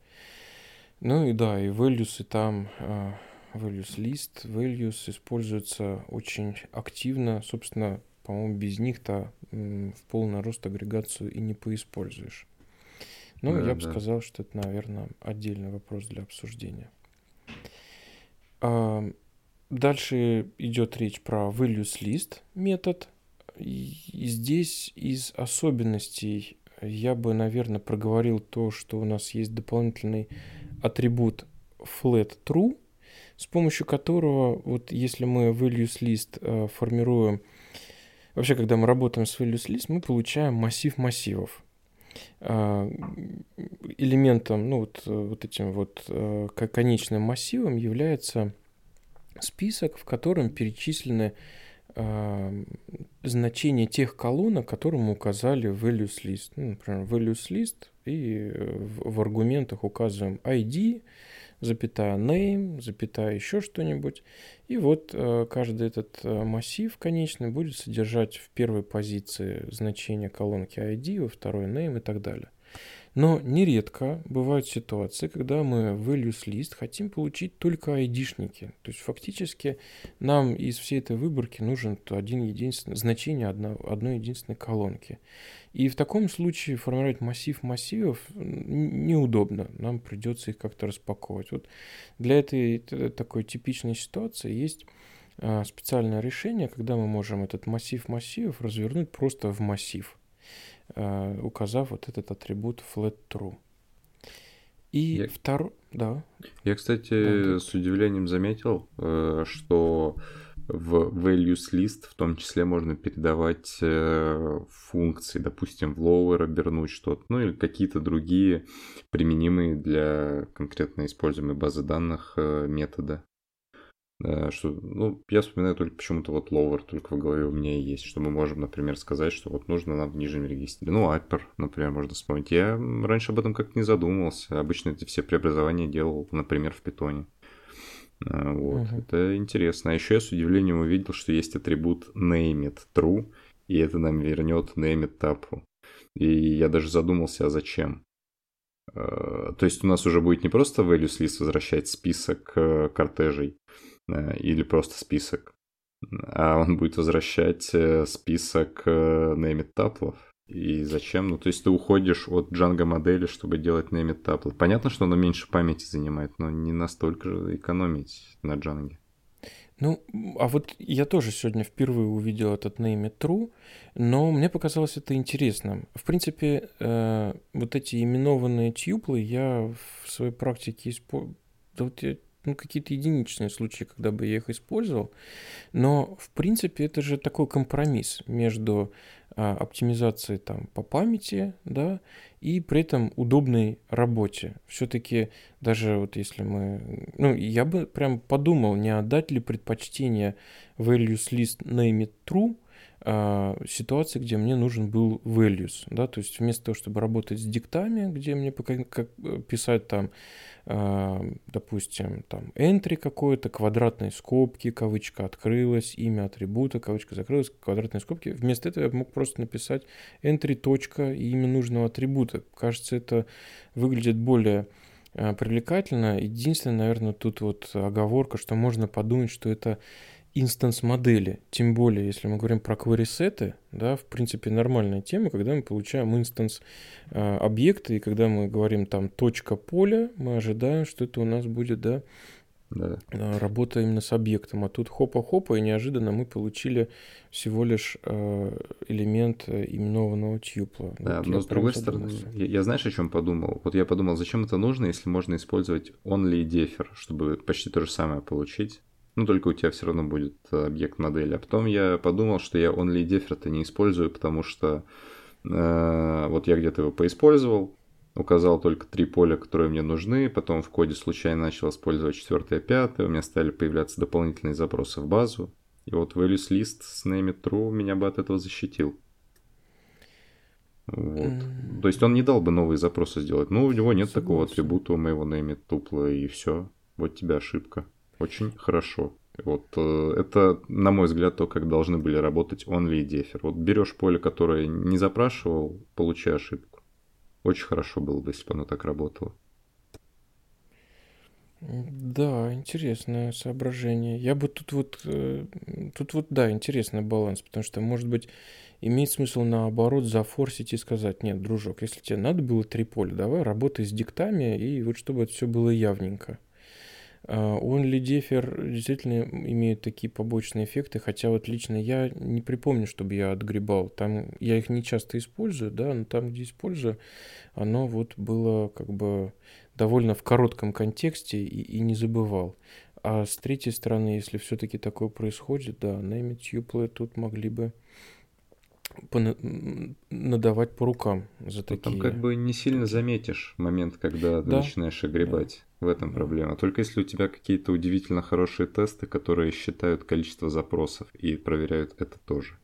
Ну и да, и values, и там uh, values list, values используются очень активно. Собственно, по-моему, без них-то в полный рост агрегацию и не поиспользуешь. Ну, да, я бы да. сказал, что это, наверное, отдельный вопрос для обсуждения. А, дальше идет речь про values list метод. И здесь из особенностей я бы, наверное, проговорил то, что у нас есть дополнительный атрибут flat true, с помощью которого, вот если мы values list э, формируем, вообще, когда мы работаем с values list, мы получаем массив массивов. Э, элементом, ну вот, вот этим вот э, конечным массивом является список, в котором перечислены э, значения тех колонок, которые мы указали в values list. Ну, например, values list и в, в аргументах указываем ID, запятая name, запятая еще что-нибудь. И вот э, каждый этот э, массив конечный будет содержать в первой позиции значение колонки ID, во второй name и так далее. Но нередко бывают ситуации, когда мы в values list хотим получить только айдишники. То есть фактически нам из всей этой выборки нужен один единственный, значение одно, одной единственной колонки. И в таком случае формировать массив массивов неудобно. Нам придется их как-то распаковывать. Вот для этой такой типичной ситуации есть а, специальное решение, когда мы можем этот массив массивов развернуть просто в массив. Э, указав вот этот атрибут flat true. И я... второй, да. Я, кстати, да, с удивлением заметил, э, что в values list в том числе можно передавать э, функции, допустим, в lower обернуть что-то, ну или какие-то другие применимые для конкретно используемой базы данных метода. Э, что, ну, я вспоминаю только почему-то вот lower только в голове у меня есть, что мы можем, например, сказать, что вот нужно нам в нижнем регистре. Ну, upper, например, можно вспомнить. Я раньше об этом как-то не задумывался. Обычно эти все преобразования делал, например, в питоне. Э, вот, uh-huh. это интересно. А еще я с удивлением увидел, что есть атрибут named true, и это нам вернет named tapu. И я даже задумался, а зачем. Э, то есть у нас уже будет не просто values list возвращать список кортежей, или просто список. А он будет возвращать э, список name таплов. И зачем? Ну, то есть ты уходишь от Django модели, чтобы делать name таплы. Понятно, что оно меньше памяти занимает, но не настолько же экономить на Django. Ну, а вот я тоже сегодня впервые увидел этот name true, но мне показалось это интересным. В принципе, э, вот эти именованные тюплы я в своей практике использую. Да вот я ну, какие-то единичные случаи, когда бы я их использовал. Но, в принципе, это же такой компромисс между а, оптимизацией там по памяти, да, и при этом удобной работе. Все-таки даже вот если мы... Ну, я бы прям подумал, не отдать ли предпочтение values list name it true, ситуации, где мне нужен был values, да, то есть вместо того, чтобы работать с диктами, где мне как, как э, писать там, а, допустим, там entry какое-то, квадратные скобки, кавычка открылась, имя атрибута, кавычка закрылась, квадратные скобки, вместо этого я мог просто написать entry, точка и имя нужного атрибута. Кажется, это выглядит более а, привлекательно. Единственное, наверное, тут вот оговорка, что можно подумать, что это instance модели, тем более, если мы говорим про query set ы, да, в принципе, нормальная тема, когда мы получаем инстанс э, объекта, и когда мы говорим там точка поля, мы ожидаем, что это у нас будет, да, Да. э, работа именно с объектом. А тут хопа-хопа, и неожиданно мы получили всего лишь э, элемент именованного tuple а. Да, Вот но с другой стороны, я, я знаешь, о чем подумал? Вот я подумал, зачем это нужно, если можно использовать only defer, чтобы почти то же самое получить. Ну, только у тебя все равно будет э, объект модели. А потом я подумал, что я only defer-то не использую, потому что э, вот я где-то его поиспользовал, указал только три поля, которые мне нужны, потом в коде случайно начал использовать четвертое, пятое, у меня стали появляться дополнительные запросы в базу. И вот values list с name true меня бы от этого защитил. Вот. М. То есть он не дал бы новые запросы сделать. Ну, у него нет такого Согласен. атрибута у моего name тупла, и все. Вот тебе ошибка. Очень хорошо. Вот э, это, на мой взгляд, то, как должны были работать only и defer. Вот берешь поле, которое не запрашивал, получи ошибку. Очень хорошо было бы, если бы оно так работало. Да, интересное соображение. Я бы тут вот, э, тут вот, да, интересный баланс, потому что, может быть, имеет смысл наоборот зафорсить и сказать, нет, дружок, если тебе надо было три поля, давай работай с диктами, и вот чтобы это все было явненько. А, Only Defer действительно имеют такие побочные эффекты, хотя вот лично я не припомню, чтобы я отгребал. Там я их не часто использую, да, но там, где использую, оно вот было как бы довольно в коротком контексте и, и не забывал. А с третьей стороны, если все-таки такое происходит, да, name tuple тут могли бы надавать по рукам за Ну, такие. Там как бы не сильно заметишь момент, когда ты Да. начинаешь огребать. В этом Да. проблема. Только если у тебя какие-то удивительно хорошие тесты, которые считают количество запросов и проверяют это тоже.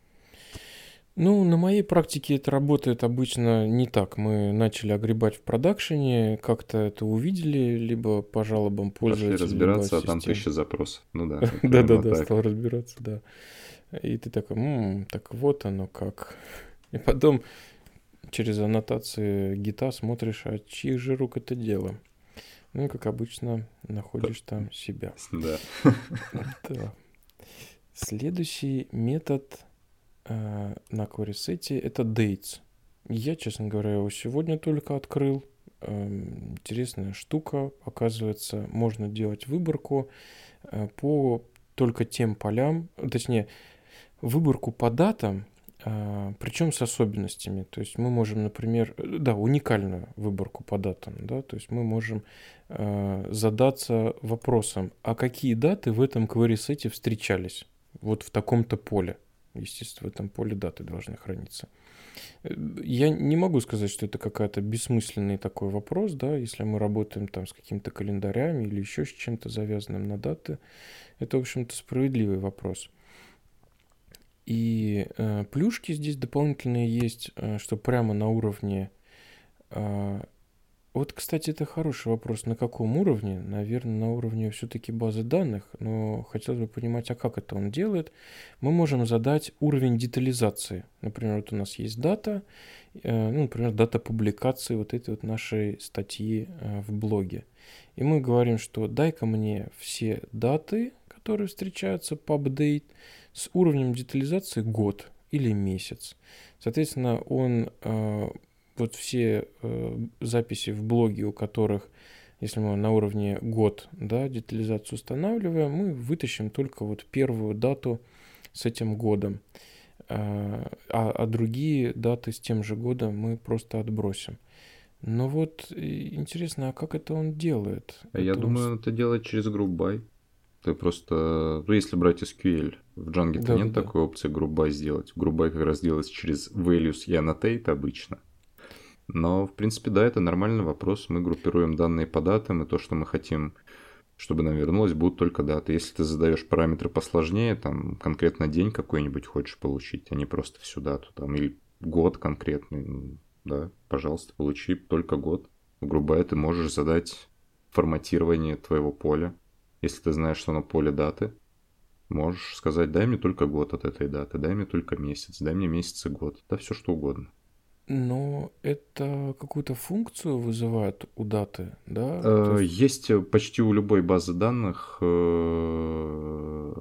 Ну, на моей практике это работает обычно не так. Мы начали огребать в продакшене, как-то это увидели, либо по жалобам Пошли пользователей, разбираться, а там тысяча запросов. Ну да. Да, да, да, так. стал разбираться, да. И ты такой, «М, так вот оно как. И потом через аннотации гита смотришь, а чьих же рук это дело. Ну и, как обычно, находишь там себя. Да. Да. Следующий метод э, на QuerySet это dates. Я, честно говоря, его сегодня только открыл. Эм, интересная штука. Оказывается, можно делать выборку э, по только тем полям, точнее, выборку по датам, причем с особенностями. То есть мы можем, например, да, уникальную выборку по датам, да, то есть мы можем э, задаться вопросом, а какие даты в этом query-сете встречались? Вот в таком-то поле. Естественно, в этом поле даты должны храниться. Я не могу сказать, что это какая-то бессмысленный такой вопрос, да, если мы работаем там с какими-то календарями или еще с чем-то завязанным на даты. Это, в общем-то, справедливый вопрос. И э, плюшки здесь дополнительные есть, э, что прямо на уровне... Э, вот, кстати, это хороший вопрос. На каком уровне? Наверное, на уровне все-таки базы данных. Но хотелось бы понимать, а как это он делает. Мы можем задать уровень детализации. Например, вот у нас есть дата, э, ну, например, дата публикации вот этой вот нашей статьи э, в блоге. И мы говорим, что дай-ка мне все даты, которые встречаются по апдейт, с уровнем детализации год или месяц. Соответственно, он э, вот все э, записи в блоге, у которых, если мы на уровне год, да, детализацию устанавливаем, мы вытащим только вот первую дату с этим годом. А, а другие даты с тем же годом мы просто отбросим. Но вот интересно, а как это он делает? А я это думаю, он... это делать через by. Ты просто, ну, если брать SQL, в Django Да, нет да, такой опции by сделать. By как раз делается через values и annotate обычно. Но, в принципе, да, это нормальный вопрос. Мы группируем данные по датам, и то, что мы хотим, чтобы нам вернулось, будут только даты. Если ты задаешь параметры посложнее, там конкретно день какой-нибудь хочешь получить, а не просто всю дату, там, или год конкретный, ну, да, пожалуйста, получи только год. Грубо ты можешь задать форматирование твоего поля. Если ты знаешь, что на поле даты, можешь сказать, дай мне только год от этой даты, дай мне только месяц, дай мне месяц и год. Да все что угодно. Но это какую-то функцию вызывает у даты, да? Э, есть почти у любой базы данных э,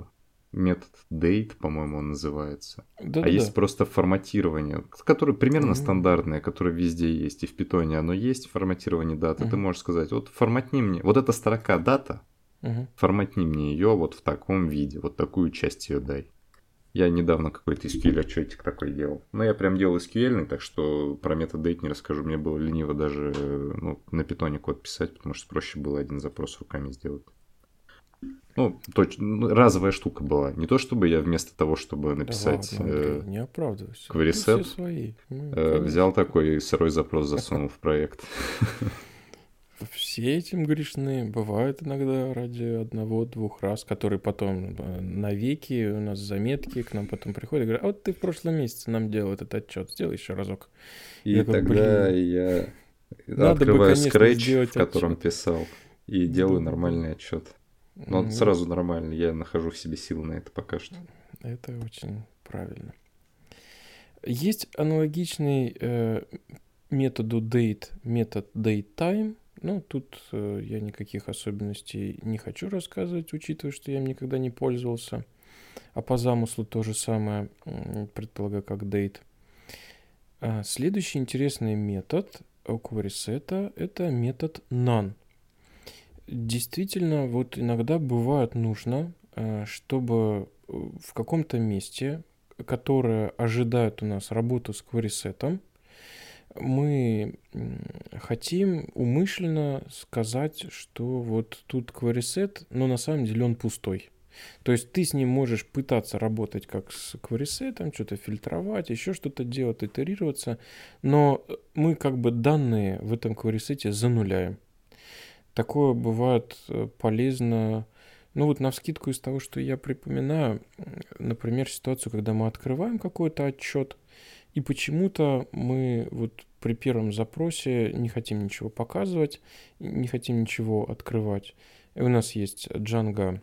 метод date, по-моему, он называется. Да, а есть просто форматирование, которое примерно Мгм. стандартное, которое везде есть. И в питоне оно есть, форматирование даты. Ты Мгм. можешь сказать, вот форматни мне, вот эта строка дата, Мгм. форматни мне ее вот в таком виде, вот такую часть ее дай. Я недавно какой-то SQL отчетик такой делал. Но я прям делал SQL, так что про метод date не расскажу. Мне было лениво даже ну, на питоне код писать, потому что проще было один запрос руками сделать. Ну, точно, ну, разовая штука была. Не то, чтобы я вместо того, чтобы Да написать, ладно, э, не оправдывайся. query set, свои. Мы, э, взял такой сырой запрос, засунул в проект. Все этим грешны. Бывает иногда ради одного-двух раз, которые потом э, навеки у нас заметки к нам потом приходят и говорят, а вот ты в прошлом месяце нам делал этот отчет, сделай еще разок. И Я говорю, тогда «Блин, я надо бы, открываю конечно, Scratch, сделать в котором отчет». писал, и делаю Да-да-да. нормальный отчет. Но он Ну, сразу нормальный, я нахожу в себе силы на это пока что. Это очень правильно. Есть аналогичный э, методу date, метод datetime. Ну, тут э, я никаких особенностей не хочу рассказывать, учитывая, что я им никогда не пользовался. А по замыслу то же самое, предполагаю, как date. А следующий интересный метод у QuerySet это метод none. Действительно, вот иногда бывает нужно, э, чтобы э, в каком-то месте, которое ожидает у нас работу с query мы хотим умышленно сказать, что вот тут query но на самом деле он пустой. То есть ты с ним можешь пытаться работать как с query что-то фильтровать, еще что-то делать, итерироваться, но мы как бы данные в этом query зануляем. Такое бывает э, полезно, ну вот на вскидку из того, что я припоминаю, например, ситуацию, когда мы открываем какой-то отчет, и почему-то мы вот при первом запросе не хотим ничего показывать, не хотим ничего открывать. И у нас есть Django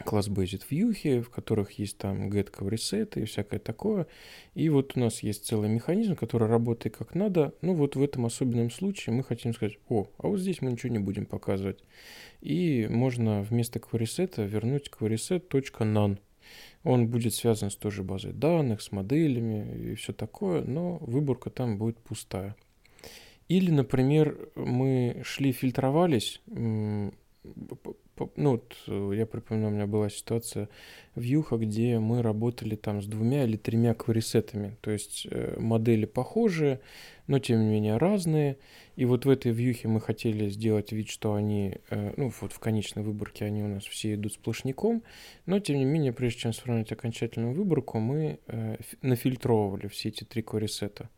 class-based вьюхи, в которых есть там get cover reset и всякое такое. И вот у нас есть целый механизм, который работает как надо. Ну вот в этом особенном случае мы хотим сказать, о, а вот здесь мы ничего не будем показывать. И можно вместо query вернуть query.none. Он будет связан с той же базой данных, с моделями и все такое, но выборка там будет пустая. Или, например, мы шли фильтровались, ну, вот э, я припоминаю, у меня была ситуация в Юха, где мы работали там с двумя или тремя кварисетами, то есть э, модели похожие, но тем не менее разные, и вот в этой вьюхе мы хотели сделать вид, что они, э, ну, вот в конечной выборке они у нас все идут сплошняком, но тем не менее, прежде чем сформировать окончательную выборку, мы фи- нафильтровывали все эти три кварисета.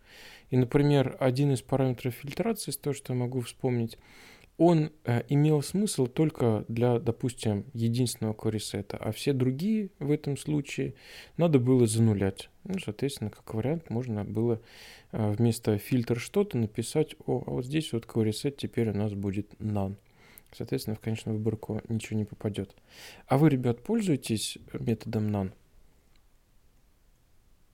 И, например, один из параметров фильтрации, из того, что я могу вспомнить, он э, имел смысл только для, допустим, единственного query а все другие в этом случае надо было занулять. Ну, соответственно, как вариант, можно было э, вместо фильтр что-то написать, о, а вот здесь вот query теперь у нас будет none. Соответственно, в конечную выборку ничего не попадет. А вы, ребят, пользуетесь методом none?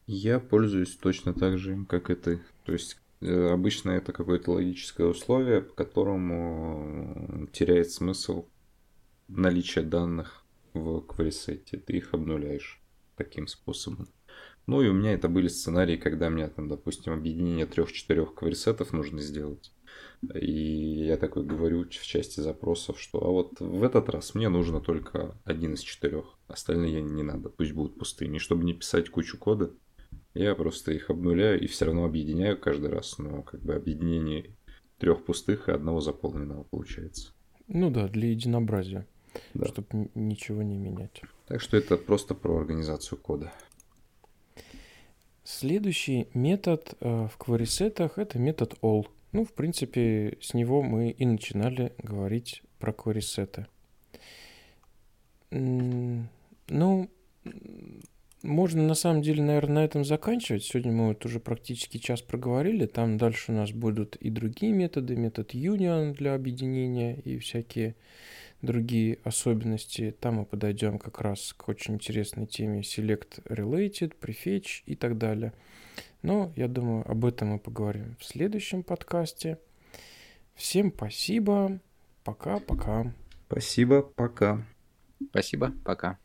Я пользуюсь точно так же, как и ты. То есть обычно это какое-то логическое условие, по которому э, теряет смысл наличие данных в кварисете. Ты их обнуляешь таким способом. Ну и у меня это были сценарии, когда мне там, допустим, объединение трех-четырех кварисетов нужно сделать. И я такой говорю в части запросов, что а вот в этот раз мне нужно только один из четырех. Остальные не надо, пусть будут пустыми. И чтобы не писать кучу кода, я просто их обнуляю и все равно объединяю каждый раз. Но как бы объединение трех пустых и одного заполненного получается. Ну да, для единообразия, Да. чтобы ничего не менять. Так что это просто про организацию кода. Следующий метод э, в query это метод all. Ну, в принципе, с него мы и начинали говорить про М, Ну, можно на самом деле, наверное, на этом заканчивать. Сегодня мы вот уже практически час проговорили. Там дальше у нас будут и другие методы. Метод union для объединения и всякие другие особенности. Там мы подойдем как раз к очень интересной теме Select Related, Prefetch и так далее. Но я думаю, об этом мы поговорим в следующем подкасте. Всем спасибо. Пока-пока. Спасибо, пока. Спасибо, пока.